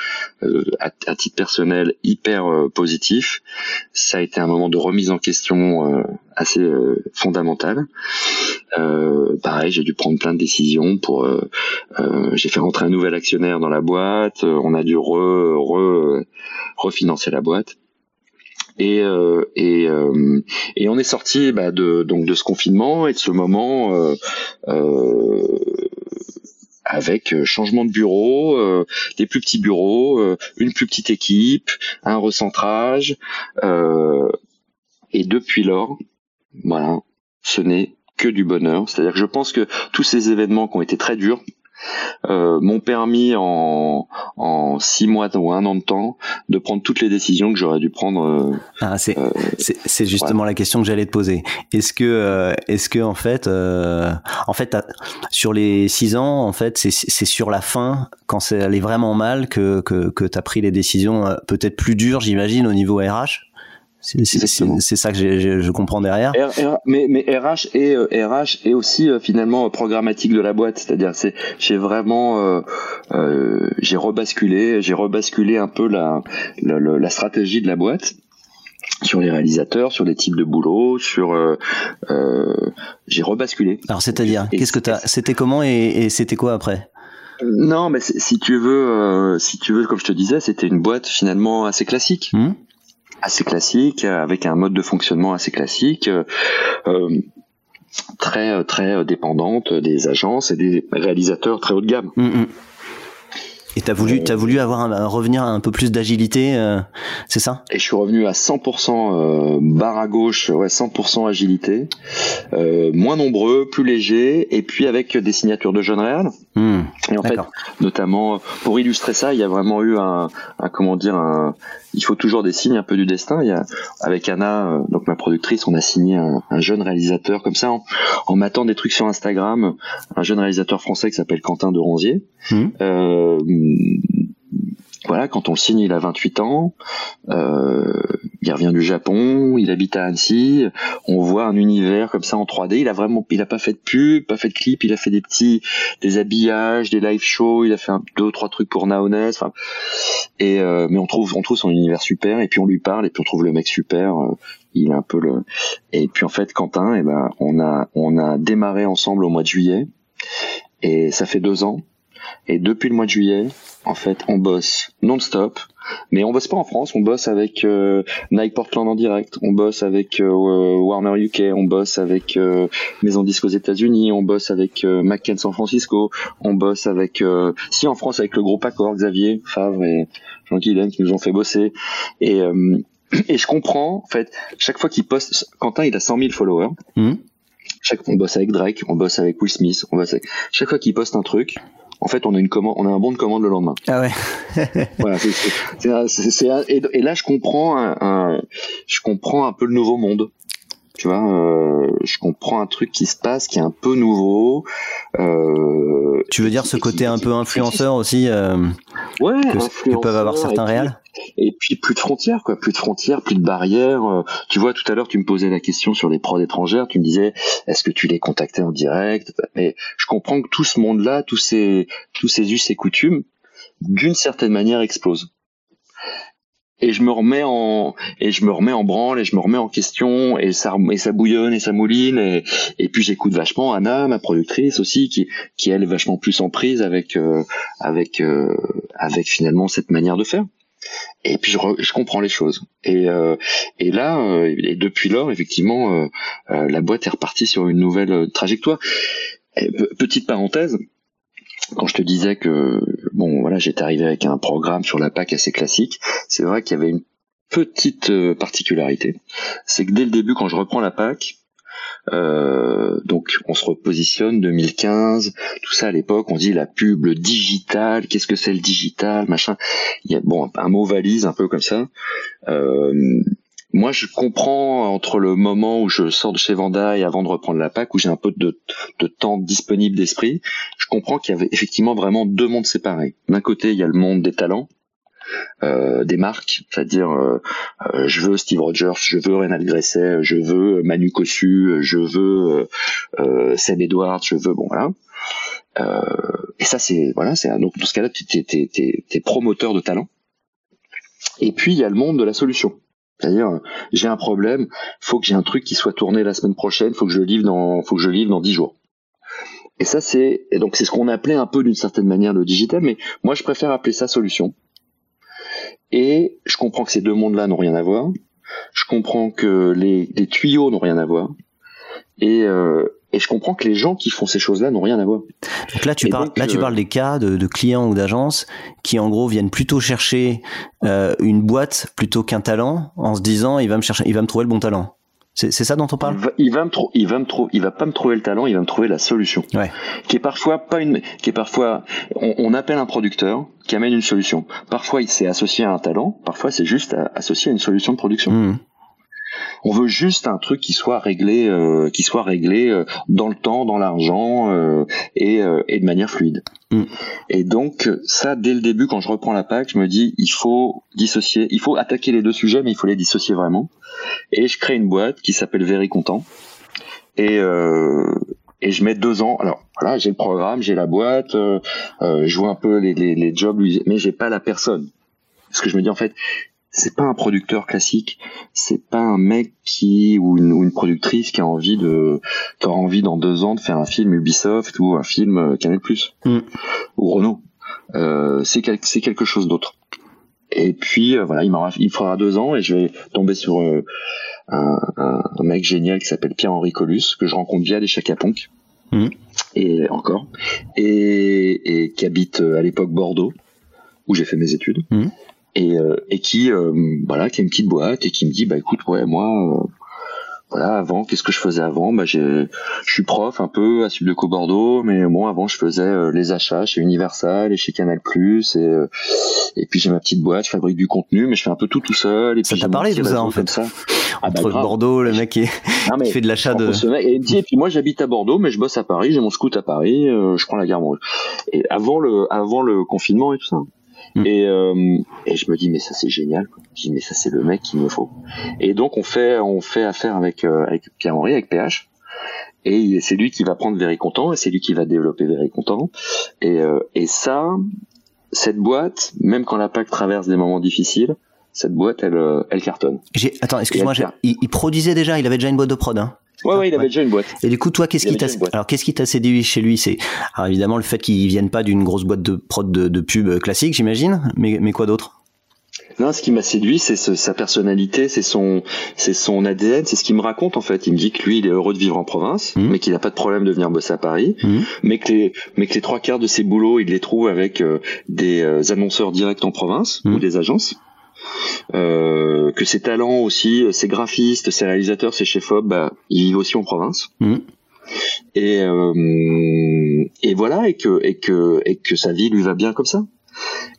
euh, à, à, titre personnel, hyper positif. Ça a été un moment de remise en question assez fondamentale. pareil, j'ai dû prendre plein de décisions pour. j'ai fait rentrer un nouvel actionnaire dans la boîte. on a dû re, re, refinancer la boîte. Et, euh, et, euh, et on est sorti bah, de donc de ce confinement et de ce moment euh, avec euh, changement de bureau, euh, des plus petits bureaux, euh, une plus petite équipe, un recentrage. et depuis lors, voilà, ce n'est que du bonheur. C'est-à-dire que je pense que tous ces événements qui ont été très durs, euh, m'ont permis en, en six mois ou un an de temps de prendre toutes les décisions que j'aurais dû prendre. Euh, ah, c'est euh, c'est justement la question que j'allais te poser. Est-ce que euh, est-ce que en fait en fait sur les six ans en fait c'est sur la fin quand c'est allé vraiment mal que que que t'as pris les décisions peut-être plus dures j'imagine au niveau RH c'est ça que je comprends derrière. mais, mais RH est euh, RH est aussi euh, finalement programmatique de la boîte, c'est-à-dire c'est j'ai vraiment euh, euh, j'ai rebasculé, j'ai rebasculé un peu la, la, la stratégie de la boîte sur les réalisateurs, sur les types de boulot, sur euh, j'ai rebasculé. Alors c'est-à-dire qu'est-ce que t'as c'était comment et, et c'était quoi après? Non, mais si tu veux, si tu veux, comme je te disais, c'était une boîte finalement assez classique. Mmh assez classique, avec un mode de fonctionnement assez classique. Euh, euh très très dépendante des agences et des réalisateurs très haut de gamme. Mm, mm. Et t'as voulu, as voulu avoir un, revenir à un peu plus d'agilité, euh, c'est ça? Et je suis revenu à 100% euh, barre à gauche, ouais, 100% agilité, euh, moins nombreux, plus léger, et puis avec des signatures de jeunes réels. Hmm, et en fait, notamment pour illustrer ça, il y a vraiment eu un, un comment dire, un, il faut toujours des signes un peu du destin. Il y a, avec Anna, euh, donc ma productrice, on a signé un, un jeune réalisateur comme ça en, en m'attendant des trucs sur Instagram, un jeune réalisateur français qui s'appelle Quentin de Ronzier. Hmm. Voilà, quand on le signe, il a 28 ans, euh, il revient du Japon, il habite à Annecy, on voit un univers comme ça en 3D. Il a vraiment, il a pas fait de pub, pas fait de clip, il a fait des petits, des habillages, des live shows, il a fait un, deux trois trucs pour Naones. Enfin, euh, mais on trouve, on trouve son univers super, et puis on lui parle, et puis on trouve le mec super. Euh, il est un peu le, et puis en fait Quentin, et eh ben on a, on a démarré ensemble au mois de juillet, et ça fait deux ans. Et depuis le mois de juillet, en fait, on bosse non-stop. Mais on bosse pas en France, on bosse avec euh, Nike Portland en direct, on bosse avec euh, Warner UK, on bosse avec euh, Maison Disque aux États-Unis, on bosse avec McKen San Francisco, on bosse avec si en France avec le groupe Accord, Xavier Favre et Jean Guilaine qui nous ont fait bosser. Et <clears throat> et je comprends, en fait, chaque fois qu'il poste, Quentin, il a 100 000 followers. Mmh. Chaque fois, on bosse avec Drake, on bosse avec Will Smith, on bosse avec... chaque fois qu'il poste un truc, en fait, on a une commande, on a un bon de commande le lendemain. Ah ouais. <laughs> voilà, c'est, et, et, là, je comprends, un, je comprends un peu le nouveau monde. Tu vois, euh, je comprends un truc qui se passe, qui est un peu nouveau. Euh, tu veux dire ce côté un peu influenceur aussi, euh, ouais, que, peuvent avoir certains réels? et puis plus de frontières, quoi, plus de frontières, plus de barrières. Euh, tu vois, tout à l'heure, tu me posais la question sur les prods étrangères. Tu me disais, est-ce que tu les contactais en direct? Mais je comprends que tout ce monde-là, tous ces tous ces us et coutumes, d'une certaine manière, explosent et je me remets en et je me remets en branle et je me remets en question et ça et ça bouillonne et ça mouline et, et puis j'écoute vachement Anna ma productrice aussi qui qui elle est vachement plus en prise avec euh, avec euh, avec finalement cette manière de faire. Et puis je, je comprends les choses. Et euh, et là et depuis lors effectivement la boîte est repartie sur une nouvelle trajectoire. Petite parenthèse quand je te disais que bon voilà j'étais arrivé avec un programme sur la PAC assez classique, c'est vrai qu'il y avait une petite euh, particularité, c'est que dès le début quand je reprends la PAC, euh, donc on se repositionne 2015, tout ça à l'époque, on dit la pub, le digital, qu'est-ce que c'est le digital, machin. Il y a bon un mot valise un peu comme ça. Euh, moi, je comprends entre le moment où je sors de chez Vanda et avant de reprendre la PAC, où j'ai un peu de, temps disponible d'esprit, je comprends qu'il y avait effectivement vraiment deux mondes séparés. D'un côté, il y a le monde des talents, euh, des marques, c'est-à-dire euh, euh, je veux Steve Rogers, je veux Renald Gresset, je veux Manu Cossu, je veux euh, Seb Edwards, je veux bon voilà. et ça c'est voilà, c'est donc dans ce cas-là tu es, promoteur de talent. Et puis il y a le monde de la solution. C'est-à-dire, j'ai un problème, faut que j'ai un truc qui soit tourné la semaine prochaine, faut que je livre dans, faut que je livre dans dix jours. Et ça, c'est, donc c'est ce qu'on appelait un peu d'une certaine manière le digital, mais moi je préfère appeler ça solution. Et je comprends que ces deux mondes-là n'ont rien à voir. Je comprends que les tuyaux n'ont rien à voir. Et, euh, et je comprends que les gens qui font ces choses-là n'ont rien à voir. Donc là, tu parles, là, tu euh, parles des cas de, de clients ou d'agences qui, en gros, viennent plutôt chercher euh, une boîte plutôt qu'un talent, en se disant, il va me chercher, il va me trouver le bon talent. C'est ça dont on parle Il va, me il va me il va pas me trouver le talent, il va me trouver la solution. Ouais. Qui est parfois pas une, qui est parfois, on, on appelle un producteur qui amène une solution. Parfois, il s'est associé à un talent, parfois c'est juste associé à une solution de production. Mmh. On veut juste un truc qui soit réglé, euh, qui soit réglé euh, dans le temps, dans l'argent euh, et, et, de manière fluide. Mm. Et donc ça, dès le début, quand je reprends la PAC, je me dis il faut dissocier, il faut attaquer les deux sujets, mais il faut les dissocier vraiment. Et je crée une boîte qui s'appelle Very Content. Et, et je mets deux ans. Alors voilà, j'ai le programme, j'ai la boîte, je vois un peu les, les, les jobs, mais j'ai pas la personne. Parce que je me dis en fait, c'est pas un producteur classique, c'est pas un mec qui ou une, productrice qui a envie de qui aura envie dans deux ans de faire un film Ubisoft ou un film euh, Canal Plus mm. ou Renault. Euh, c'est c'est quelque chose d'autre. Et puis euh, voilà, il m'aura il faudra deux ans et je vais tomber sur euh, un, un, mec génial qui s'appelle Pierre-Henri Colus que je rencontre via les Chacaponc mm. et encore et, et qui habite à l'époque Bordeaux où j'ai fait mes études. Mm et, euh, et qui euh, voilà qui a une petite boîte et qui me dit bah écoute ouais moi euh, voilà avant qu'est-ce que je faisais avant? Bah je suis prof un peu à Subdeco Bordeaux mais bon avant je faisais les achats chez Universal et chez Canal Plus et et puis j'ai ma petite boîte je fabrique du contenu mais je fais un peu tout tout seul et ça t'a parlé de ça en fait. ça. Ah, bah, entre Bordeaux le mec <laughs> qui, fait de l'achat de et, il me dit, et puis moi j'habite à Bordeaux mais je bosse à Paris j'ai mon scout à Paris je prends la gare rouge et avant le avant le confinement et tout ça Mm. Et, euh, et je me dis mais ça c'est génial. Je dis mais ça c'est le mec qu'il me faut. Et donc on fait on fait affaire avec euh, avec Pierre Henri avec PH. Et c'est lui qui va prendre Very Content et c'est lui qui va développer Very Content. Et, euh, et ça, cette boîte, même quand la PAC traverse des moments difficiles, cette boîte, elle, euh, elle cartonne. Attends, excuse-moi, il, il, produisait déjà, il avait déjà une boîte de prod. Hein Ouais, ouais, il avait déjà une boîte. Et du coup, toi, qu'est-ce qui t'a, alors, qu'est-ce qui t'a séduit chez lui? C'est, alors évidemment, le fait qu'il vienne pas d'une grosse boîte de prod de, de pub classique, j'imagine. Mais, mais quoi d'autre? Non, ce qui m'a séduit, c'est sa personnalité, c'est son, c'est son ADN, c'est ce qu'il me raconte en fait. Il me dit que lui, il est heureux de vivre en province, mmh. mais qu'il n'a pas de problème de venir bosser à Paris, mmh. mais que les, mais que les trois quarts de ses boulots, il les trouve avec euh, des euh, annonceurs directs en province mmh. ou des agences. Euh, que ses talents aussi, ses graphistes, ses réalisateurs, ses chefs-op, bah, ils vivent aussi en province. Mmh. Et, euh, et voilà, et que, et, que, et que sa vie lui va bien comme ça.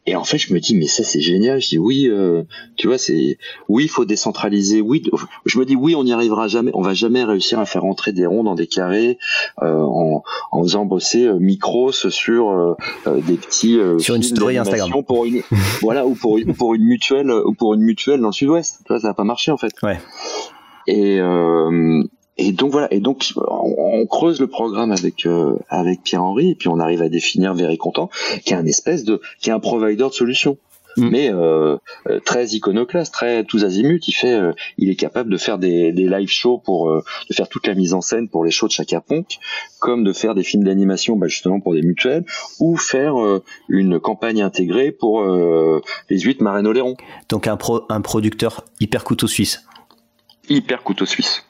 Et en fait, je me dis, mais ça, c'est génial. Je dis, oui, euh, tu vois, c'est, oui, il faut décentraliser. Oui, je me dis, oui, on n'y arrivera jamais. On va jamais réussir à faire entrer des ronds dans des carrés euh, en, en faisant bosser euh, Micros sur des petits sur une story Instagram pour une, <laughs> voilà, ou pour une, pour une mutuelle ou pour une mutuelle dans le Sud-Ouest. Tu vois, ça va pas marcher en fait. Ouais. Et et donc voilà, et donc on, creuse le programme avec euh, avec Pierre Henry et puis on arrive à définir Very Content, qui est un espèce de, qui est un provider de solutions. Mm. mais euh, euh, très iconoclaste, très tous azimuts. Il fait, il est capable de faire des, des live shows pour de faire toute la mise en scène pour les shows de Chaka Ponk, comme de faire des films d'animation, bah, justement pour des mutuelles, ou faire une campagne intégrée pour les huit Marraine Oléron. Donc un pro, un producteur hyper couteau suisse. Hyper couteau suisse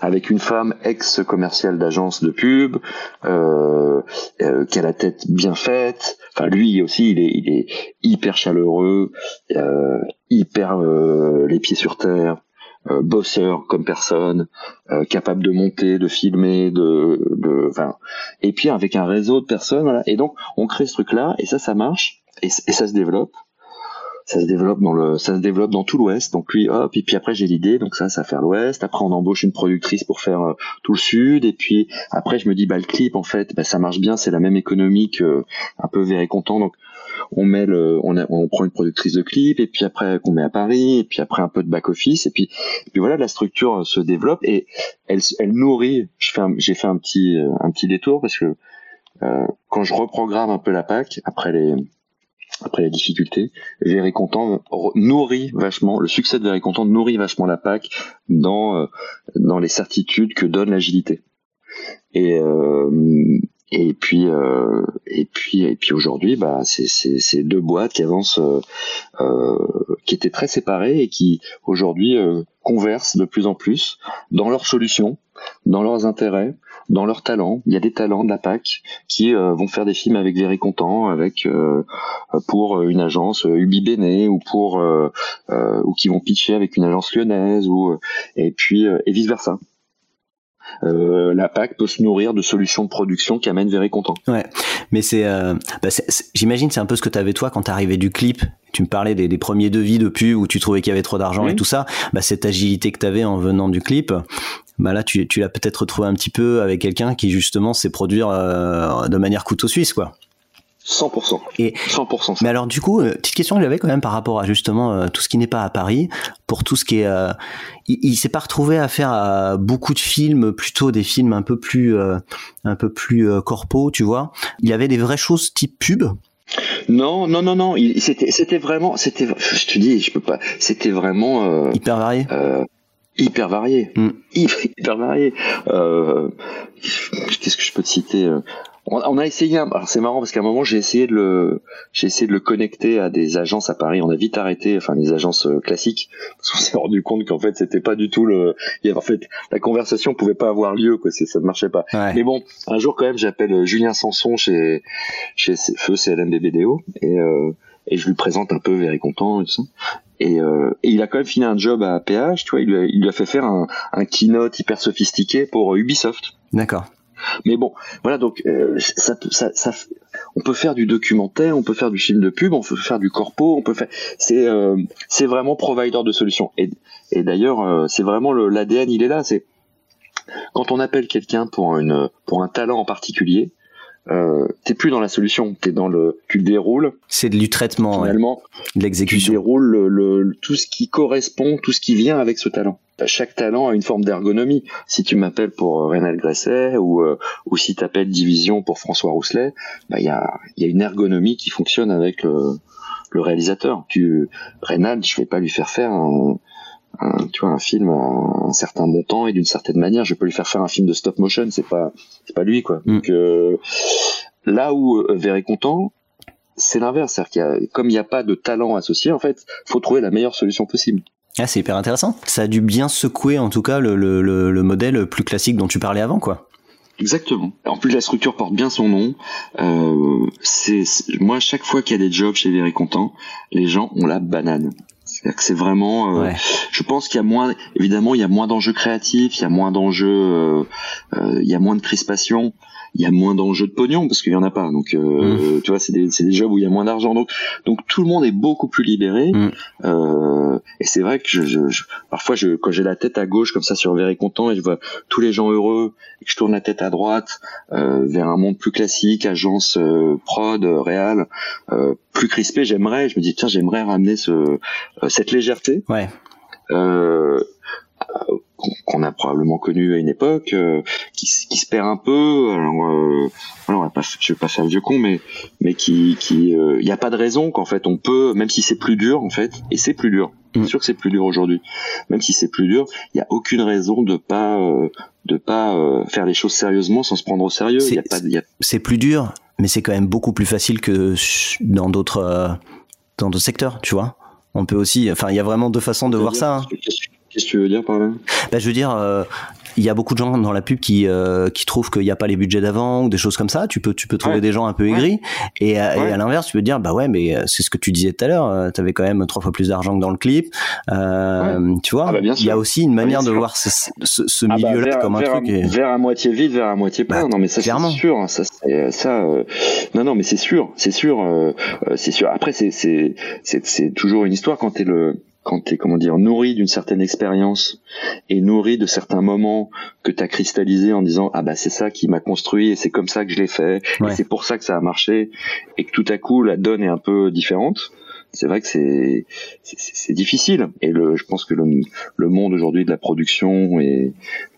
avec une femme ex-commerciale d'agence de pub, euh, euh, qui a la tête bien faite. Enfin, lui aussi, il est, il est hyper chaleureux, euh, hyper euh, les pieds sur terre, euh, bosseur comme personne, euh, capable de monter, de filmer, de, de, enfin, et puis avec un réseau de personnes. Voilà. Et donc, on crée ce truc-là, et ça, ça marche, et, et ça se développe ça se développe dans le ça se développe dans tout l'ouest. Donc lui hop et puis après j'ai l'idée donc ça ça va faire l'ouest. Après on embauche une productrice pour faire euh, tout le sud. Et puis après je me dis bah le clip en fait bah, ça marche bien c'est la même économie que un peu et content. Donc on met le on, on prend une productrice de clip et puis après qu'on met à Paris et puis après un peu de back office et puis puis voilà la structure euh, se développe et elle elle nourrit. Je fais j'ai fait un petit euh, un petit détour parce que euh, quand je reprogramme un peu la PAC après les après la difficulté, Very Content nourrit vachement, le succès de Very Content nourrit vachement la PAC dans, euh, dans les certitudes que donne l'agilité. Et, euh, et puis euh, et puis et puis aujourd'hui bah c'est c'est deux boîtes qui avancent euh, qui étaient très séparées et qui aujourd'hui conversent de plus en plus dans leurs solutions dans leurs intérêts dans leurs talents. Il y a des talents de la PAC qui euh, vont faire des films avec Very Content, avec euh, pour une agence Ubi Bene ou pour euh, ou qui vont pitcher avec une agence lyonnaise ou et puis et vice versa. Euh, la PAC peut se nourrir de solutions de production qui amènent Very Content. Ouais, mais c'est, euh, bah j'imagine c'est un peu ce que tu avais toi quand tu arrivais du clip. Tu me parlais des, des, premiers devis de pub où tu trouvais qu'il y avait trop d'argent et tout ça. Bah, cette agilité que tu avais en venant du clip, bah là tu, tu l'as peut-être retrouvé un petit peu avec quelqu'un qui justement sait produire euh, de manière couteau suisse quoi. 100%. Et 100%. Mais alors du coup, euh, petite question que j'avais quand même par rapport à justement euh, tout ce qui n'est pas à Paris, pour tout ce qui est, il, il s'est pas retrouvé à faire beaucoup de films, plutôt des films un peu plus, un peu plus corpo, tu vois. Il y avait des vraies choses type pub? Non, non, non, non. C'était, c'était vraiment, c'était, je te dis, je peux pas. C'était vraiment hyper varié? Hyper varié, mm. <laughs> hyper, varié. Euh, Qu'est-ce que je peux te citer euh, on, a essayé. Alors c'est marrant parce qu'à un moment j'ai essayé de le, j'ai essayé de le connecter à des agences à Paris. On a vite arrêté, enfin des agences euh, classiques, parce qu'on <laughs> s'est rendu compte qu'en fait c'était pas du tout le. En fait, la conversation pouvait pas avoir lieu, quoi. Ça ne marchait pas. Mais bon, un jour quand même, j'appelle euh, Julien Sanson chez chez Feu CLMBBDO et euh, et je lui présente un peu Very Content et tout ça. Et, euh, et, il a quand même fini un job à PH, tu vois, il lui a, il lui a fait faire un, un, keynote hyper sophistiqué pour Ubisoft. D'accord. Mais bon, voilà, donc euh, ça, ça, ça, on peut faire du documentaire, on peut faire du film de pub, on peut faire du corpo, on peut faire. C'est euh, c'est vraiment provider de solutions. Et, et d'ailleurs, euh, c'est vraiment l'ADN, il est là. C'est quand on appelle quelqu'un pour une pour un talent en particulier, euh, t'es plus dans la solution, t'es dans le, tu le déroules. C'est du traitement, finalement, de l'exécution. Tu déroules le, le, tout ce qui correspond, tout ce qui vient avec ce talent. Chaque talent a une forme d'ergonomie. Si tu m'appelles pour euh, Rénal Gresset ou euh, ou si t'appelles Division pour François Rousselet, bah il y a y a une ergonomie qui fonctionne avec le, le réalisateur. Tu Rénal, je vais pas lui faire faire un, un, tu vois, un film à un certain montant et d'une certaine manière. Je peux lui faire faire un film de stop motion, c'est pas, c'est pas lui, quoi. Mm. Donc, euh, là où euh, Very content, c'est l'inverse. C'est-à-dire qu'il comme il n'y a pas de talent associé, en fait, faut trouver la meilleure solution possible. Ah, c'est hyper intéressant. Ça a dû bien secouer, en tout cas, le, le, le, modèle plus classique dont tu parlais avant, quoi. Exactement. En plus, la structure porte bien son nom. Euh, c'est moi, chaque fois qu'il y a des jobs chez Very Content, les gens ont la banane. C'est-à-dire que c'est vraiment. Euh, je pense qu'il y a moins, évidemment, il y a moins d'enjeux créatifs, il y a moins d'enjeux, euh, euh, il y a moins de crispation, il y a moins d'enjeux de pognon parce qu'il y en a pas. Donc, euh, mmh. tu vois, c'est des, des jobs où il y a moins d'argent. Donc, donc tout le monde est beaucoup plus libéré. Mmh. Euh, et c'est vrai que je, je, parfois, je, quand j'ai la tête à gauche comme ça sur Very Content et je vois tous les gens heureux et que je tourne la tête à droite euh, vers un monde plus classique, agence euh, prod, réal, euh, plus crispé, j'aimerais. Je me dis tiens, j'aimerais ramener ce cette légèreté. Ouais. Euh, qu'on a probablement connu à une époque, euh, qui, qui, se perd un peu. Alors, euh, alors pas, je vais pas faire vieux con, mais mais qui qui, il euh, n'y a pas de raison qu'en fait on peut, même si c'est plus dur en fait, et c'est plus dur. Mm. C'est sûr que c'est plus dur aujourd'hui. Même si c'est plus dur, il y a aucune raison de pas de pas faire les choses sérieusement sans se prendre au sérieux. C'est, pas, c'est plus dur, mais c'est quand même beaucoup plus facile que dans d'autres dans d'autres secteurs, tu vois. On peut aussi, enfin, il y a vraiment deux façons de voir ça. Hein. Qu'est-ce que tu veux dire par là? Bah, Je veux dire, euh, il y a beaucoup de gens dans la pub qui euh, qui trouvent qu'il n'y a pas les budgets d'avant ou des choses comme ça. Tu peux tu peux trouver des gens un peu aigris et, euh, et, à l'inverse, tu peux dire bah ouais, mais c'est ce que tu disais tout à l'heure. tu avais quand même trois fois plus d'argent que dans le clip. tu vois, ah bah, il y a aussi une ah, manière de voir ce, ce, ah bah, milieu-là comme un truc. Et... Vers à moitié vide, vers à moitié plein. non mais ça c'est sûr. Hein, ça, ça non non mais c'est sûr, c'est sûr, c'est sûr. Après c'est c'est c'est toujours une histoire quand t'es le quand tu es comment dire nourri d'une certaine expérience et nourri de certains moments que tu as cristallisé en disant ah bah c'est ça qui m'a construit et c'est comme ça que je l'ai fait et c'est pour ça que ça a marché et que tout à coup la donne est un peu différente c'est vrai que c'est c'est difficile et le je pense que le, le monde aujourd'hui de la production et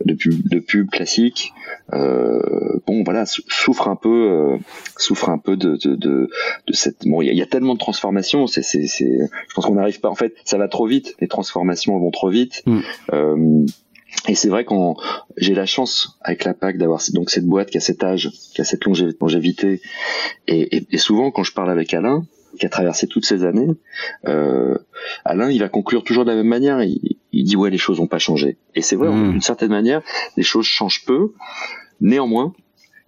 de pub de pub classique euh, bon voilà souffre un peu euh, souffre un peu de de de, de cette bon il y, a tellement de transformations c'est c'est je pense qu'on n'arrive pas en fait ça va trop vite les transformations vont trop vite mm. euh, et c'est vrai qu'on j'ai la chance avec la PAC d'avoir donc cette boîte qui a cet âge, qui a cette longévité. Et, et, et souvent quand je parle avec Alain, qui a traversé toutes ces années, euh, Alain, il va conclure toujours de la même manière. Il, dit ouais, les choses n'ont pas changé. Et c'est vrai, hmm. d'une certaine manière, les choses changent peu. Néanmoins,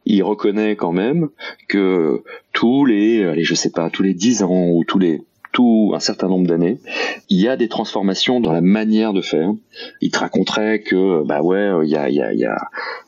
il reconnaît quand même que tous les, allez, je sais pas, tous les dix ans ou tous les tout un certain nombre d'années, il y a des transformations dans la manière de faire. Il te raconterait que bah ouais, il y a, il y a, il y a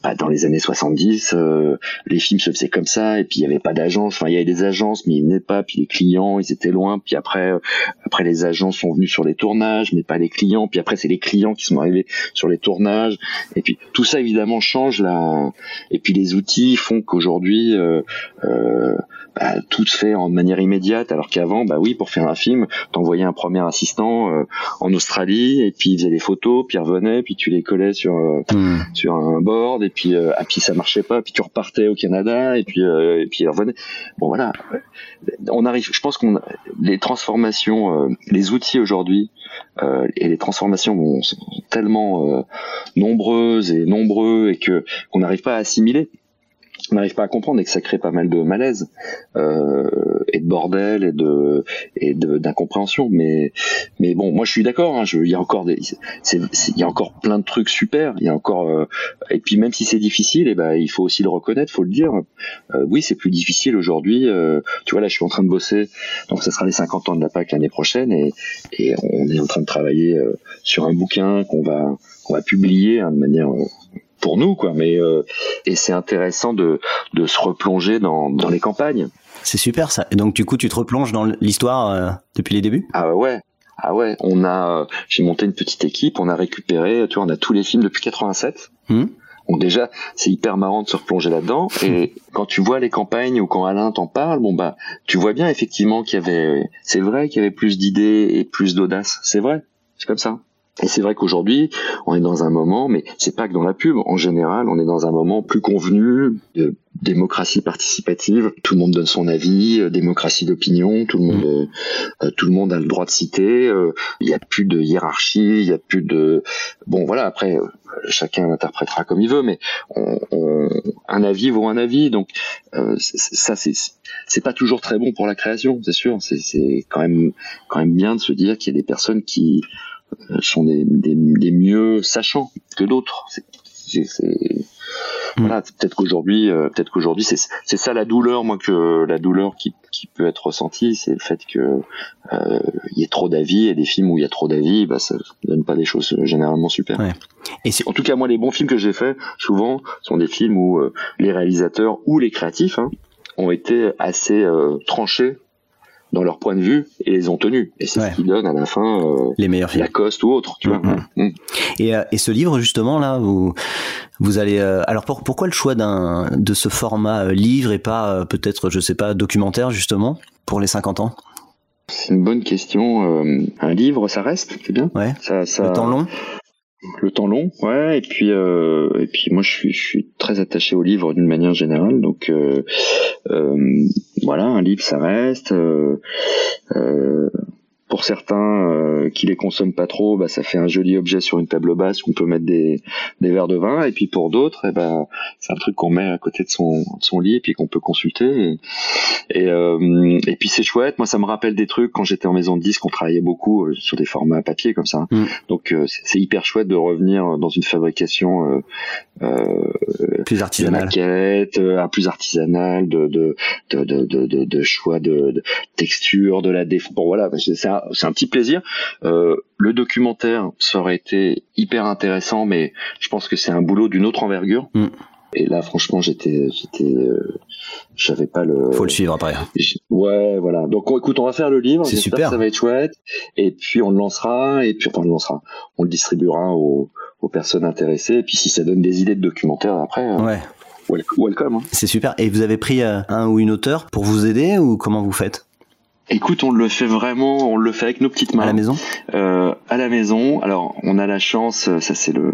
bah, dans les années 70, euh, les films se faisaient comme ça, et puis il y avait pas d'agence. Enfin, il y avait des agences, mais ils venaient pas. Puis les clients, ils étaient loin. Puis après, euh, après les agences sont venus sur les tournages, mais pas les clients. Puis après, c'est les clients qui sont arrivés sur les tournages. Et puis tout ça évidemment change là. Et puis les outils font qu'aujourd'hui, euh, euh bah, tout se fait en manière immédiate, alors qu'avant, bah oui, pour faire un film, t'envoyais un premier assistant euh, en Australie, et puis il faisait des photos, puis il revenait, puis tu les collais sur euh, hmm. sur un board, et puis euh, ah, puis ça marchait pas, puis tu repartais au Canada, et puis et puis il revenait. Bon voilà, on arrive. Je pense qu'on les transformations, les outils aujourd'hui et les transformations sont tellement nombreuses et nombreux et que qu'on n'arrive pas à assimiler n'arrive pas à comprendre et que ça crée pas mal de malaise euh, et de bordel et de et d'incompréhension. Mais mais bon moi je suis d'accord hein, il y a encore des il y a encore plein de trucs super il y a encore euh, et puis même si c'est difficile et eh ben il faut aussi le reconnaître faut le dire. Euh, oui c'est plus difficile aujourd'hui euh, tu vois là je suis en train de bosser donc ça sera les 50 ans de la PAC l'année prochaine et et on est en train de travailler euh, sur un bouquin qu'on va qu'on va publier hein, de manière pour nous, quoi. Mais euh, et c'est intéressant de, de se replonger dans, dans les campagnes. C'est super ça. Et donc du coup, tu te replonges dans l'histoire euh, depuis les débuts? Ah ouais. Ah ouais, on a, j'ai monté une petite équipe, on a récupéré, tu vois, on a tous les films depuis 87. Mmh. Donc déjà, c'est hyper marrant de se replonger là-dedans. Et quand tu vois les campagnes ou quand Alain t'en parle, bon bah, tu vois bien effectivement qu'il y avait, c'est vrai qu'il y avait plus d'idées et plus d'audace. C'est vrai, c'est comme ça. Et c'est vrai qu'aujourd'hui, on est dans un moment, mais c'est pas que dans la pub, en général, on est dans un moment plus convenu de démocratie participative. Tout le monde donne son avis, euh, démocratie d'opinion, tout le monde, mmh. euh, tout le monde a le droit de citer. Euh, il n'y a plus de hiérarchie, il n'y a plus de. Bon, voilà. Après, chacun l'interprétera comme il veut, mais on, un avis vaut un avis. Donc ça, c'est c'est pas toujours très bon pour la création, c'est sûr. C'est quand même quand même bien de se dire qu'il y a des personnes qui sont des, des, des mieux sachants que d'autres. C'est Mm. Voilà, peut-être qu'aujourd'hui, euh, peut-être qu'aujourd'hui, c'est c'est ça la douleur, moi que la douleur qui qui peut être ressentie, c'est le fait que euh, il y ait trop d'avis et des films où il y a trop d'avis, bah ça donne pas des choses généralement super. Ouais. Et en tout cas, moi, les bons films que j'ai faits, souvent, sont des films où les réalisateurs ou les créatifs hein, ont été assez tranchés dans leur point de vue et les ont tenus. Et c'est ce qui donne à la fin euh, les meilleurs films. Lacoste ou autre. Tu vois. Mm-hmm. Mm. Et, euh, et ce livre justement là, vous vous allez euh, alors pour, pourquoi le choix d'un de ce format euh, livre et pas peut-être je sais pas documentaire justement pour les 50 ans? C'est une bonne question. un livre, ça reste, c'est bien. Ouais. Ça, ça... Le temps long? Le temps long, ouais. Et puis, euh, et puis moi, je suis, je suis très attaché au livre d'une manière générale. Donc, euh, euh, voilà, un livre, ça reste. Euh, euh, pour certains euh, qui les consomment pas trop, bah, ça fait un joli objet sur une table basse où on peut mettre des, des verres de vin. Et puis pour d'autres, eh ben, c'est un truc qu'on met à côté de son, de son lit et puis qu'on peut consulter. Et, et, euh, et puis c'est chouette. Moi, ça me rappelle des trucs quand j'étais en maison de disques, on travaillait beaucoup euh, sur des formats papier comme ça. Mm. Donc c'est hyper chouette de revenir dans une fabrication plus artisanale, de plus artisanale, de de de de, choix de, de, texture, de la défense. Bon voilà, c'est c'est un petit plaisir. Euh, le documentaire, ça aurait été hyper intéressant, mais je pense que c'est un boulot d'une autre envergure. Mm. Et là, franchement, j'étais, j'étais, euh, j'avais pas le. Faut le suivre après. Ouais, voilà. Donc, écoute, on va faire le livre. C'est super. Ça va être chouette. Et puis, on le lancera. Et puis, enfin, on le lancera. On le distribuera aux, aux personnes intéressées. Et puis, si ça donne des idées de documentaire après. Euh, ouais. Welcome. Hein. C'est super. Et vous avez pris euh, un ou une auteur pour vous aider ou comment vous faites? Écoute, on le fait vraiment, on le fait avec nos petites mains. À la maison euh, À la maison. Alors, on a la chance, ça c'est le,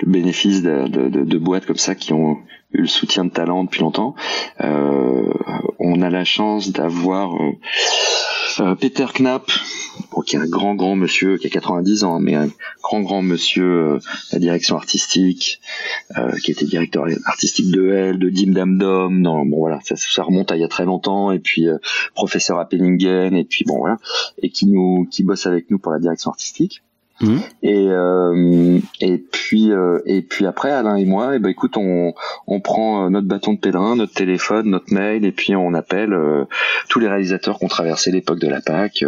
le, bénéfice de, de, de, de, boîtes comme ça qui ont eu le soutien de talent depuis longtemps. Euh, on a la chance d'avoir euh, euh Peter Knapp, qui est un grand grand monsieur, qui a 90 ans, mais un grand grand monsieur euh, la direction artistique, qui était directeur artistique de L, de Dim Dam Dom. Non, bon voilà, ça, ça, remonte à il y a très longtemps. Et puis professeur à Penningen, et puis bon voilà, et qui nous qui bosse avec nous pour la direction artistique. Mmh. Et euh, et puis euh, et puis après Alain et moi, et eh ben écoute, on on prend euh, notre bâton de pèlerin, notre téléphone, notre mail, et puis on appelle euh, tous les réalisateurs qui ont traversé l'époque de la PAC.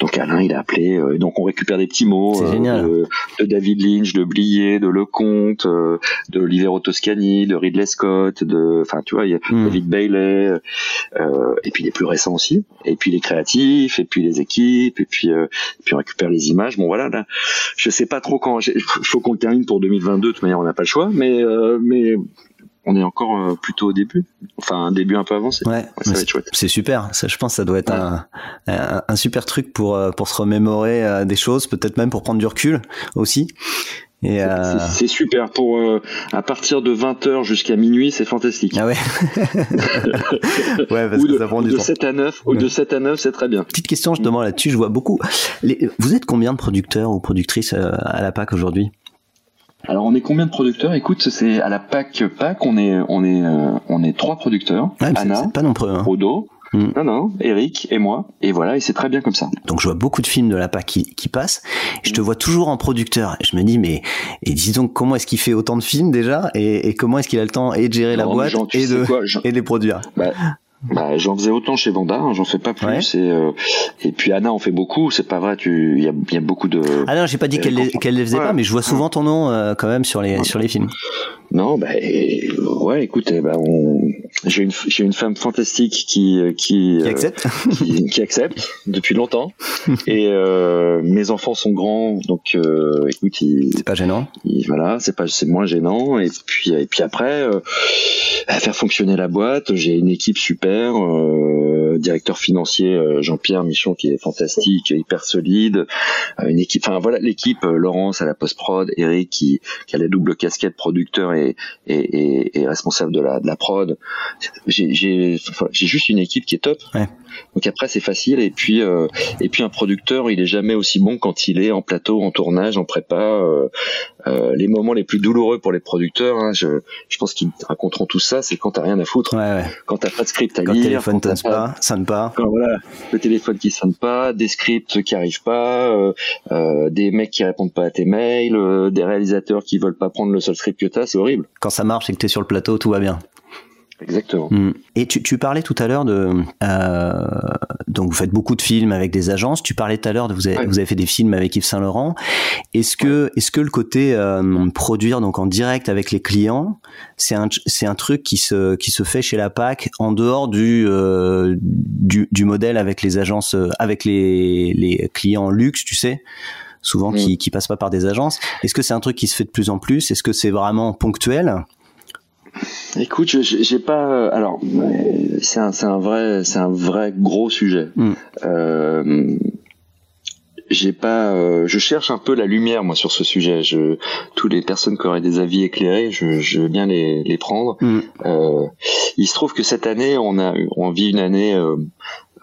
donc Alain, il a appelé, donc on récupère des petits mots de, de, David Lynch, de Blier, de Lecomte, de Livero Toscani, de Ridley Scott, de, enfin tu vois, il y a mmh. David Bailey, et puis les plus récents aussi, et puis les créatifs, et puis les équipes, et puis et puis on récupère les images. Bon voilà je sais pas trop quand. Il faut qu'on le termine pour 2022. De toute manière, on n'a pas le choix, mais euh, mais on est encore euh, plutôt au début. Enfin, un début un peu avancé. Ouais, ça va être chouette. C'est super. Ça, je pense, que ça doit être un, un, super truc pour euh, pour se remémorer des choses, peut-être même pour prendre du recul aussi. Euh... C'est super pour euh, à partir de 20h jusqu'à minuit, c'est fantastique. Ah ouais. <laughs> ouais parce ou de, que ça prend du de temps. 7 à 9 ou de 7 à 9, c'est très bien. Petite question justement là-dessus, je vois beaucoup. Les, vous êtes combien de producteurs ou productrices euh, à la PAC aujourd'hui? Alors on est combien de producteurs? Écoute, c'est à la PAC PAC, on est on est euh, on est trois producteurs. Ouais, Anna, pas nombreux. Hein. Odo, Mm. Non, non, Eric et moi. Et voilà, et c'est très bien comme ça. Donc je vois beaucoup de films de la PAC qui, qui passent. Je te mm. vois toujours en producteur. Je me dis, mais et dis donc, comment est-ce qu'il fait autant de films déjà et, et comment est-ce qu'il a le temps et de gérer la boîte et, de, et de les produire? Bah, bah, j'en faisais autant chez Vanda, hein, j'en fais pas plus. Et, euh, et puis Anna en fait beaucoup. C'est pas vrai, tu il y a, y a, beaucoup de. Ah non, j'ai pas dit qu'elle les, qu'elle les faisait pas, mais je vois souvent ton nom euh, quand même sur les sur les films. Non, bah ouais, écoute, bah, on... j'ai une j'ai une femme fantastique qui qui, qui accepte <laughs> qui, qui, accepte depuis longtemps. <laughs> et euh, mes enfants sont grands, donc euh, écoute, c'est pas gênant. voilà, c'est pas c'est moins gênant. Et puis et puis après, euh, faire fonctionner la boîte, j'ai une équipe super euh, directeur financier euh, Jean-Pierre Michon qui est fantastique, hyper solide, euh, une équipe, enfin voilà l'équipe, Laurence à la post-prod, Eric qui, qui a la double casquette producteur et, et, et, responsable de la, de la prod. J'ai juste une équipe qui est top. Donc après c'est facile et puis euh, et puis un producteur il est jamais aussi bon quand il est en plateau, en tournage, en prépa. Euh, euh, les moments les plus douloureux pour les producteurs, hein, je, je pense qu'ils raconteront tout ça, c'est quand t'as rien à foutre, Ouais, ouais. quand t'as pas de script à Quand lire, le téléphone quand pas, sonne pas. quand voilà, le téléphone qui sonne pas, des scripts qui arrivent pas, des mecs qui répondent pas à tes mails, des réalisateurs qui veulent pas prendre le seul script que t'as, c'est horrible. Quand ça marche et que t'es sur le plateau, tout va bien. Exactement. Mm. Et tu, tu parlais tout à l'heure de euh, donc vous faites beaucoup de films avec des agences. Tu parlais tout à l'heure de vous avez, Ouais. vous avez fait des films avec Yves Saint Laurent. Est-ce que est-ce que le côté euh, produire donc en direct avec les clients, c'est un c'est un truc qui se qui se fait chez la PAC en dehors du euh, du, du modèle avec les agences avec les les clients luxe, tu sais? Souvent Mm. qui qui passent pas par des agences. Est-ce que c'est un truc qui se fait de plus en plus? Est-ce que c'est vraiment ponctuel? Écoute, j'ai pas. euh, Alors, c'est un, un vrai, c'est un vrai gros sujet. Mm. Euh, j'ai pas. euh, je cherche un peu la lumière moi sur ce sujet. Je, toutes les personnes qui auraient des avis éclairés, je, je veux bien les, les prendre. Mm. Euh, il se trouve que cette année, on a, on vit une année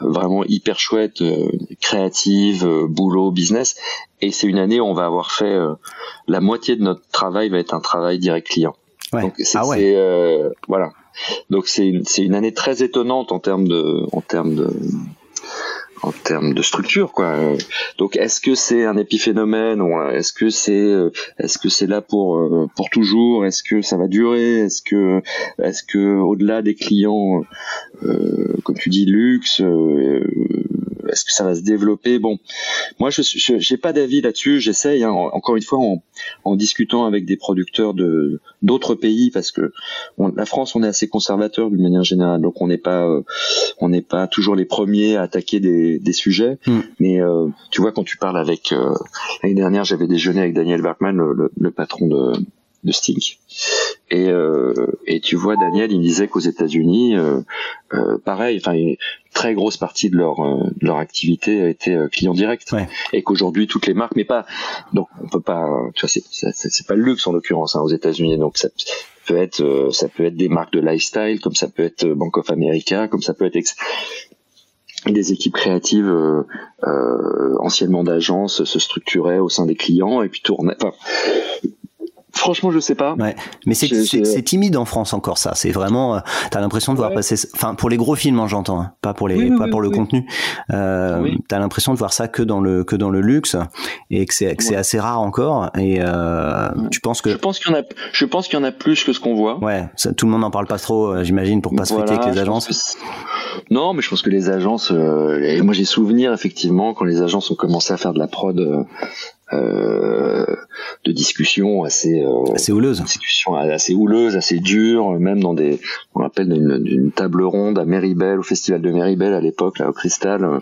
vraiment hyper chouette, euh, créative, euh, boulot, business, et c'est une année où on va avoir fait euh, la moitié de notre travail va être un travail direct client. Ouais. Donc c'est ah ouais. euh, voilà. Donc c'est une, une année très étonnante en termes de en termes de en termes de structure quoi. Donc est-ce que c'est un épiphénomène est-ce que c'est euh, est-ce que c'est là pour euh, pour toujours? Est-ce que ça va durer? Est-ce que est-ce que au-delà des clients euh, comme tu dis luxe euh, est-ce que ça va se développer Bon, moi je j'ai pas d'avis là-dessus. J'essaye hein, en- encore une fois en, en discutant avec des producteurs de d'autres pays parce que on- la France on est assez conservateur d'une manière générale, donc on n'est pas euh, on n'est pas toujours les premiers à attaquer des, des sujets. Mm. Mais euh, tu vois quand tu parles avec euh, l'année dernière j'avais déjeuné avec Daniel Bergman, le, le- le patron de de Stink. Et, euh, et tu vois, Daniel, il me disait qu'aux États-Unis, euh, euh, pareil, enfin, une très grosse partie de leur euh, de leur activité a été euh, client direct, Ouais. et qu'aujourd'hui toutes les marques, mais pas, donc on peut pas, tu vois, c'est pas le luxe en l'occurrence hein, aux États-Unis, donc ça peut être euh, ça peut être des marques de lifestyle, comme ça peut être Bank of America, comme ça peut être ex- des équipes créatives euh, euh, anciennement d'agences se structuraient au sein des clients et puis tournaient. Enfin, franchement, je sais pas. Ouais, mais c'est c'est- timide en France encore ça. C'est vraiment, euh, t'as l'impression de voir Ouais. passer, enfin pour les gros films, hein, j'entends, hein, pas pour les, Oui, pas oui, pour le contenu. Euh. T'as l'impression de voir ça que dans le que dans le luxe et que c'est que c'est assez rare encore. Et euh, tu penses Je que pense qu'il y en a, je pense qu'il y en a plus que ce qu'on voit. ouais, ça, tout le monde n'en parle pas trop, euh, j'imagine, pour pas se Voilà, avec les je agences. que Non, mais je pense que les agences. euh, moi, j'ai souvenir effectivement quand les agences ont commencé à faire de la prod euh, de discussions assez. Euh, C'est houleuse. discussions assez houleuses, assez dures, même dans des, on appelle une, une table ronde à Meribel, au festival de Meribel à l'époque, là au Cristal, euh,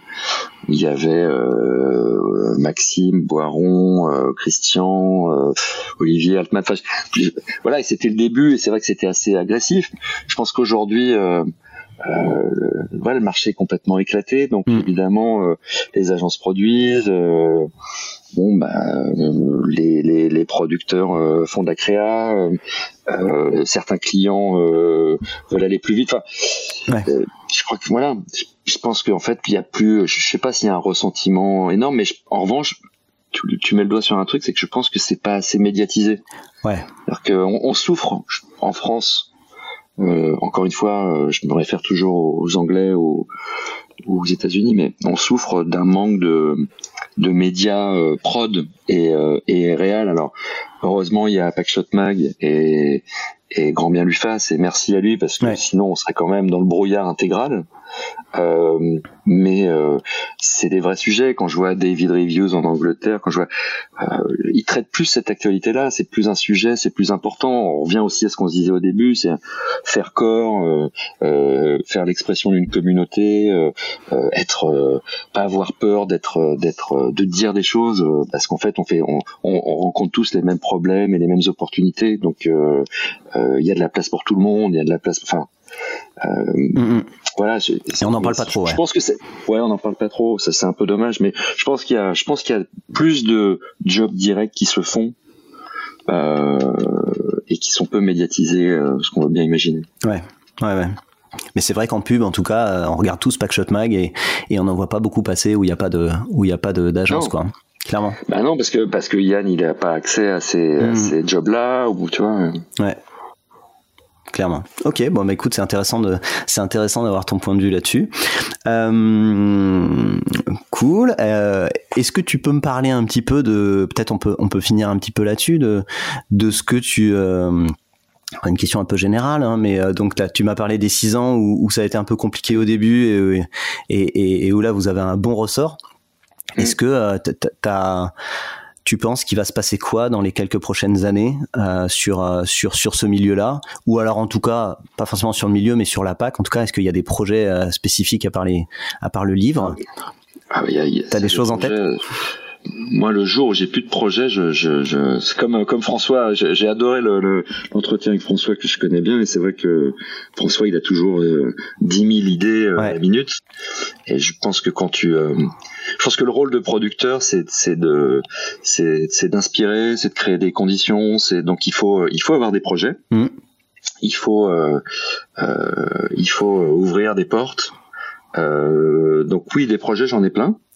il y avait euh, Maxime, Boiron, euh, Christian, euh, Olivier Altman, enfin, voilà, et c'était le début, et c'est vrai que c'était assez agressif. Je pense qu'aujourd'hui, euh, euh, le- voilà, le marché est complètement éclaté, donc Mm. évidemment, euh, les agences produisent. euh, Bon, bah, euh, les, les, les producteurs euh, font de la créa, euh, euh, certains clients euh, veulent aller plus vite. Enfin, Ouais. euh, je crois que voilà, je, je pense qu'en fait, il y a plus, je, je sais pas s'il y a un ressentiment énorme, mais je- en revanche, tu, tu mets le doigt sur un truc, c'est que je pense que c'est pas assez médiatisé. Ouais. C'est-à-dire qu'on on souffre en France. Euh, encore une fois, euh, je me réfère toujours aux Anglais, aux, aux États-Unis, mais on souffre d'un manque de, de médias euh, prod et, euh, et réel. Alors, heureusement, il y a Packshot Mag et, et grand bien lui fasse et merci à lui parce que Ouais. sinon on serait quand même dans le brouillard intégral. Euh, mais euh, c'est des vrais sujets. Quand je vois David Reviews en Angleterre, quand je vois, euh, ils traitent plus cette actualité-là. C'est plus un sujet, c'est plus important. On revient aussi à ce qu'on se disait au début, c'est faire corps, euh, euh, faire l'expression d'une communauté, euh, euh, être, euh, pas avoir peur d'être, d'être, de dire des choses, euh, parce qu'en fait on fait, on, on, on rencontre tous les mêmes problèmes et les mêmes opportunités. Donc euh, euh, il y a de la place pour tout le monde, il y a de la place. Enfin, euh, Mm, mm. voilà. je- Et on n'en parle pas trop, Je ouais. pense que c'est, ouais, on n'en parle pas trop. Ça c'est un peu dommage, mais je pense qu'il y a, je pense qu'il y a plus de jobs directs qui se font. Euh, et qui sont peu médiatisés, euh, ce qu'on veut bien imaginer. Ouais, ouais, ouais. Mais c'est vrai qu'en pub, en tout cas, on regarde tous Packshot Mag et, et on n'en voit pas beaucoup passer où il n'y a pas de où il a pas d'agence quoi. Clairement. Bah non parce que parce que Yann il a pas accès à ces, hmm. ces jobs là ou tu vois. Ouais clairement. Ok, bon, bah écoute, c'est intéressant de, c'est intéressant d'avoir ton point de vue là-dessus. Euh, cool. Euh, est-ce que tu peux me parler un petit peu de, peut-être on peut, on peut finir un petit peu là-dessus de, de ce que tu, euh, une question un peu générale, hein, mais donc là, tu m'as parlé des six ans où, où, ça a été un peu compliqué au début et, et, et où là vous avez un bon ressort. Est-ce que t'as tu penses qu'il va se passer quoi dans les quelques prochaines années euh, sur, euh, sur, sur ce milieu-là? Ou alors en tout cas, pas forcément sur le milieu, mais sur la PAC, en tout cas, est-ce qu'il y a des projets euh, spécifiques à part, à part le livre? Ah, T'as des choses en tête? Moi le jour où j'ai plus de projet je, je, je c'est comme comme François j'ai adoré le, l'entretien avec François que je connais bien et c'est vrai que François il a toujours euh, 10 000 idées euh, à la minute. Et je pense que quand tu euh, je pense que le rôle de producteur c'est de c'est d'inspirer c'est de créer des conditions c'est donc il faut il faut avoir des projets. Mmh. il faut euh, il faut ouvrir des portes. Donc oui des projets j'en ai plein. euh,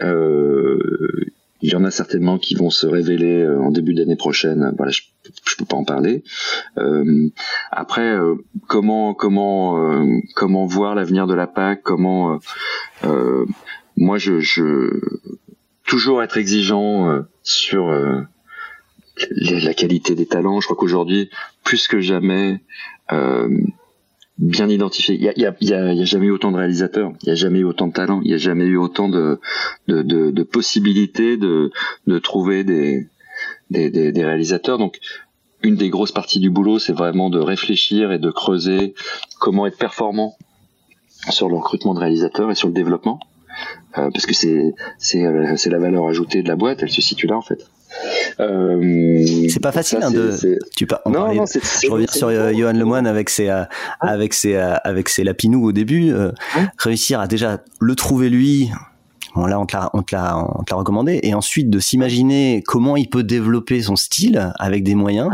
il y en a certainement qui vont se révéler euh, en début d'année prochaine. Voilà, je, je peux pas en parler. Euh, après, comment comment comment voir l'avenir de la PAC Comment moi je, je toujours être exigeant sur la qualité des talents. Je crois qu'aujourd'hui, plus que jamais, euh, bien identifié. Il y a, jamais eu autant de réalisateurs, il y a jamais eu autant de talents, il y a jamais eu autant de, possibilités de, trouver des, réalisateurs. Donc, une des grosses parties du boulot, c'est vraiment de réfléchir et de creuser comment être performant sur le recrutement de réalisateurs et sur le développement. Euh, parce que euh, c'est la valeur ajoutée de la boîte, elle se situe là en fait. Euh, c'est pas facile hein, de. Tu pas. Non, non, je reviens sur euh, Johan Lemoine avec ses euh, avec ses avec ses lapinous au début. réussir à déjà le trouver lui. Bon là on te l'a on te l'a on te l'a recommandé et ensuite de s'imaginer comment il peut développer son style avec des moyens.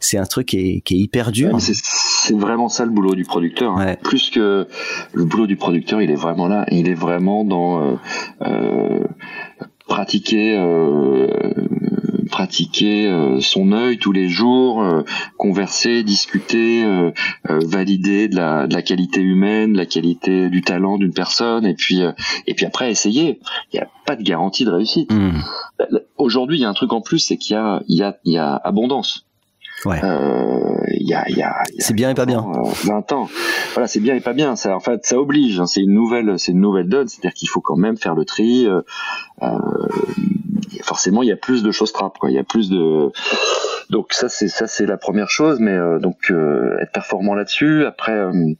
C'est un truc qui est, qui est hyper dur. c'est vraiment ça le boulot du producteur. Hein. Plus que le boulot du producteur, il est vraiment là. Il est vraiment dans euh, pratiquer euh, pratiquer euh, son œil tous les jours, euh, converser, discuter, euh, valider de la, de la qualité humaine, la qualité du talent d'une personne, et puis et puis après essayer. Il n'y a pas de garantie de réussite. Hmm. Aujourd'hui, il y a un truc en plus, c'est qu'il y a il y a il y a abondance. Ouais. y a, y a, c'est bien et pas bien. 20 ans. Voilà, c'est bien et pas bien. Ça, en fait, ça oblige. Hein. C'est une nouvelle, c'est une nouvelle donne. C'est-à-dire qu'il faut quand même faire le tri. Euh, forcément il y a plus de choses trappes quoi. Il y a plus de donc ça c'est ça c'est la première chose mais euh, donc euh, être performant là-dessus. Après euh,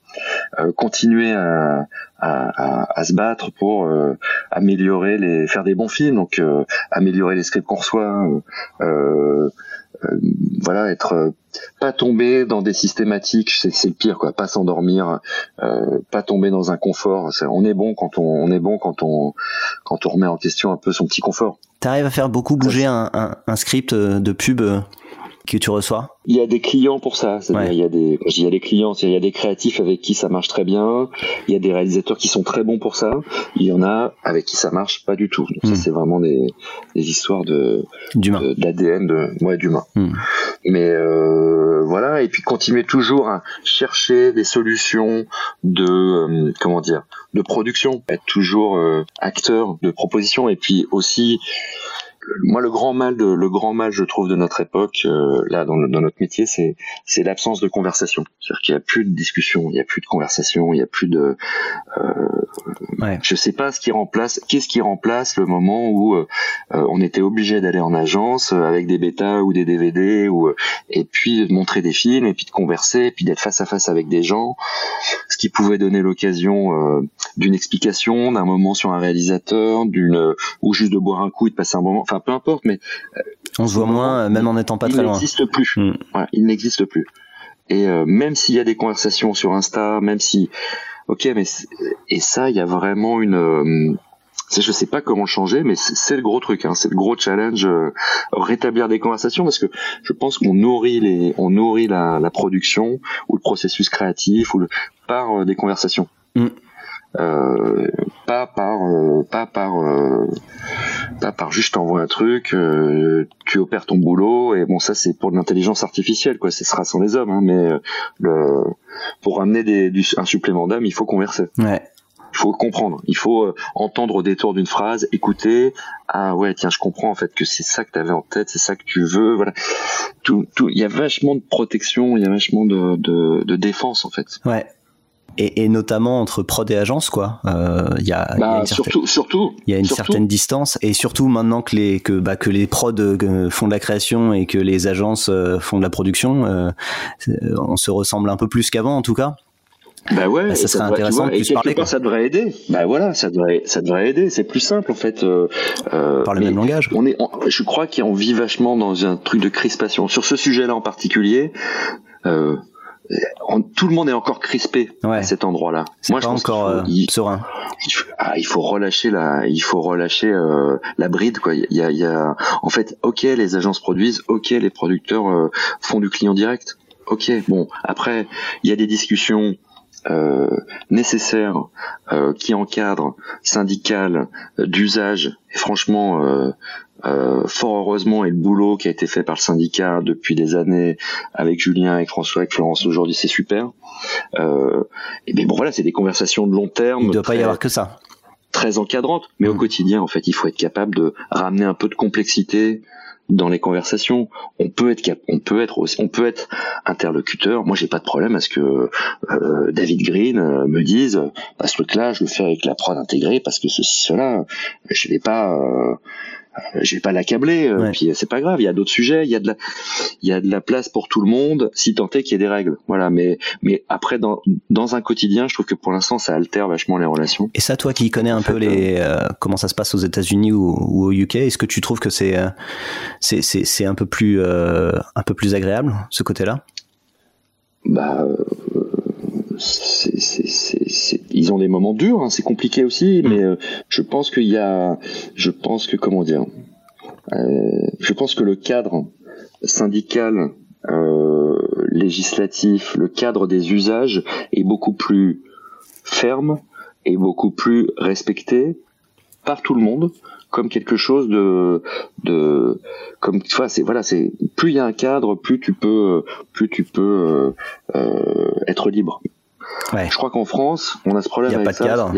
continuer à, à, à, se battre pour améliorer les faire des bons films donc améliorer les scripts qu'on reçoit voilà être pas tomber dans des systématiques c'est le pire quoi. Pas s'endormir pas tomber dans un confort. On est bon quand on, on est bon quand on quand on remet en question un peu son petit confort. T'arrives à faire beaucoup bouger un, un, un, script euh, de pub euh, que tu reçois Il y a des clients pour ça. Il y a des, il y a des clients, il y a des créatifs avec qui ça marche très bien. Il y a des réalisateurs qui sont très bons pour ça. Il y en a avec qui ça marche pas du tout. Donc ça, hmm. c'est vraiment des, des, histoires de d'ADN de, moi d'humain. Hmm. Mais euh, voilà, et puis continuer toujours à chercher des solutions de euh, comment dire, de production, être toujours euh, acteur de proposition, et puis aussi moi le grand mal de le grand mal je trouve de notre époque euh, là dans, dans, notre métier c'est c'est l'absence de conversation. C'est-à-dire qu'il y a plus de discussion il y a plus de conversation il y a plus de euh, ouais. je sais pas ce qui remplace qu'est-ce qui remplace le moment où euh, on était obligé d'aller en agence euh, avec des bêtas ou des DVD ou et puis de montrer des films et puis de converser et puis d'être face à face avec des gens. Ce qui pouvait donner l'occasion d'une explication d'un moment sur un réalisateur d'une ou juste de boire un coup et de passer un moment. Enfin peu importe, mais euh, on se voit moins, même en n'étant pas très loin. Il n'existe plus. Hmm. il n'existe plus. Et euh, même s'il y a des conversations sur Insta, même si, ok, mais et ça, il y a vraiment une, euh, je sais pas comment changer, mais c'est le gros truc, hein, c'est le gros challenge, euh, rétablir des conversations, parce que je pense qu'on nourrit les, on nourrit la, la, production ou le processus créatif ou le, par des conversations. Mm. Euh, pas par euh, pas par euh, pas par juste t'envoies un truc tu opères ton boulot et bon ça c'est pour l'intelligence artificielle quoi ce sera sans les hommes hein, mais le pour amener des, du, un supplément d'âme il faut converser ouais il faut comprendre, il faut entendre au détour d'une phrase, écouter. Ah ouais, tiens, je comprends en fait que c'est ça que tu avais en tête, c'est ça que tu veux. Voilà, tout, tout. Il y a vachement de protection, il y a vachement de, de, de défense en fait. Ouais et, et, notamment entre prod et agence quoi. Euh, il y a, bah, y a une surtout, surtout, il y a une certaine distance et surtout maintenant que les que bah que les prods euh, font de la création et que les agences euh, font de la production, euh, on se ressemble un peu plus qu'avant en tout cas. Bah ouais, bah, ça serait intéressant vois, de plus parler. ça devrait aider. Bah voilà, ça devrait, ça devrait aider. C'est plus simple en fait. Euh, Par le même langage. On est, je crois qu'on vit vachement dans un truc de crispation sur ce sujet-là en particulier. Euh, tout le monde est encore crispé à cet endroit-là. Moi, je pense encore euh, il, serein. Ah, il faut relâcher la, il faut relâcher euh, la bride quoi. Il y a, il y a, en fait, ok, les agences produisent, ok, les producteurs euh, font du client direct. Ok, bon, après, il y a des discussions euh, nécessaires euh, qui encadrent syndicales d'usage. Et franchement, euh, fort heureusement, et le boulot qui a été fait par le syndicat depuis des années avec Julien, avec François, avec Florence aujourd'hui, c'est super. Euh, et bien bon voilà, c'est des conversations de long terme. Il ne doit pas y avoir que ça. Très encadrantes, mais au mm. quotidien, en fait, il faut être capable de ramener un peu de complexité dans les conversations. On peut être on peut être on peut être interlocuteur. Moi, j'ai pas de problème à ce que euh, David Green euh, me dise, bah, ce truc-là, je le fais avec la prod intégrée parce que ceci, cela, je vais pas. Euh, je vais pas l'accabler. Euh, puis c'est pas grave. Il y a d'autres sujets. Il y a de la, il y a de la place pour tout le monde, si tant est qu'il y ait des règles. Voilà. Mais, mais après, dans, dans un quotidien, je trouve que pour l'instant, ça altère vachement les relations. Et ça, toi qui connais un peu les, euh, comment ça se passe aux États-Unis ou, ou, au UK, est-ce que tu trouves que c'est, c'est, c'est, c'est un peu plus, un peu plus agréable ce côté-là? Bah, ils ont des moments durs, hein, c'est compliqué aussi, mm. mais euh, je pense qu'il y a, je pense que comment dire, euh, je pense que le cadre syndical, euh, législatif, le cadre des usages est beaucoup plus ferme et beaucoup plus respecté par tout le monde comme quelque chose de de comme tu vois c'est voilà c'est plus il y a un cadre plus tu peux plus tu peux euh, être libre Ouais. Je crois qu'en France, on a ce problème a avec pas ça. De cadre.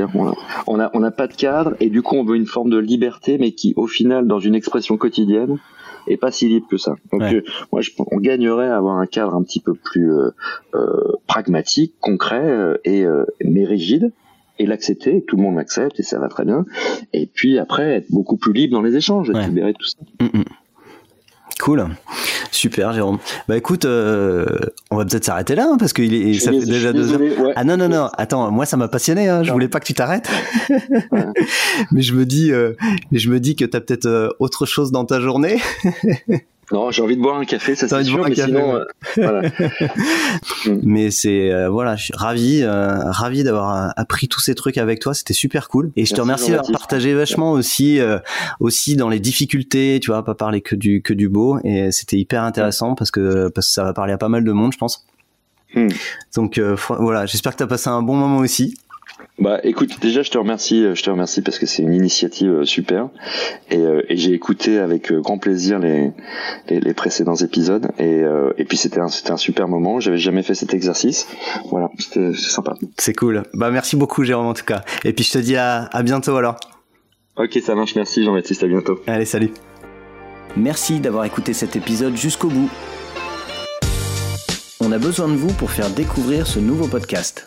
On a, on n'a pas de cadre et du coup, on veut une forme de liberté, mais qui, au final, dans une expression quotidienne, est pas si libre que ça. Donc, euh, moi, je, on gagnerait à avoir un cadre un petit peu plus euh, euh, pragmatique, concret euh, et mais rigide et l'accepter, tout le monde l'accepte et ça va très bien. Et puis après, être beaucoup plus libre dans les échanges, libéré de tout ça. Mm, mm. Cool, super Jérôme. Bah écoute, euh, on va peut-être s'arrêter là hein, parce que est, ça fait déjà deux heures. Ah non non non, attends, moi ça m'a passionné. Hein, je voulais pas que tu t'arrêtes, <laughs> mais je me dis, euh, mais je me dis que t'as peut-être euh, autre chose dans ta journée. <laughs> Non, j'ai envie de boire un café, ça c'est sûr, mais sinon, euh, voilà. <laughs> mais c'est euh, voilà, je suis ravi, euh, ravi d'avoir appris tous ces trucs avec toi. C'était super cool. Et je te remercie d'avoir partagé vachement aussi, aussi dans les difficultés. Tu vois, pas parler que du que du beau. Et c'était hyper intéressant parce que parce que ça va parler à pas mal de monde, je pense. Hmm. Donc voilà, j'espère que tu as passé un bon moment aussi. Bah écoute, déjà je te remercie, je te remercie parce que c'est une initiative euh, super et, euh, et j'ai écouté avec euh, grand plaisir les, les, les précédents épisodes et, et puis c'était un, c'était un super moment. J'avais jamais fait cet exercice, voilà, c'était sympa. C'est cool. Bah merci beaucoup Jérôme en tout cas. Et puis je te dis à, à bientôt alors. Ok, ça marche. Merci Jean-Baptiste. À bientôt. Allez, salut. Merci d'avoir écouté cet épisode jusqu'au bout. On a besoin de vous pour faire découvrir ce nouveau podcast.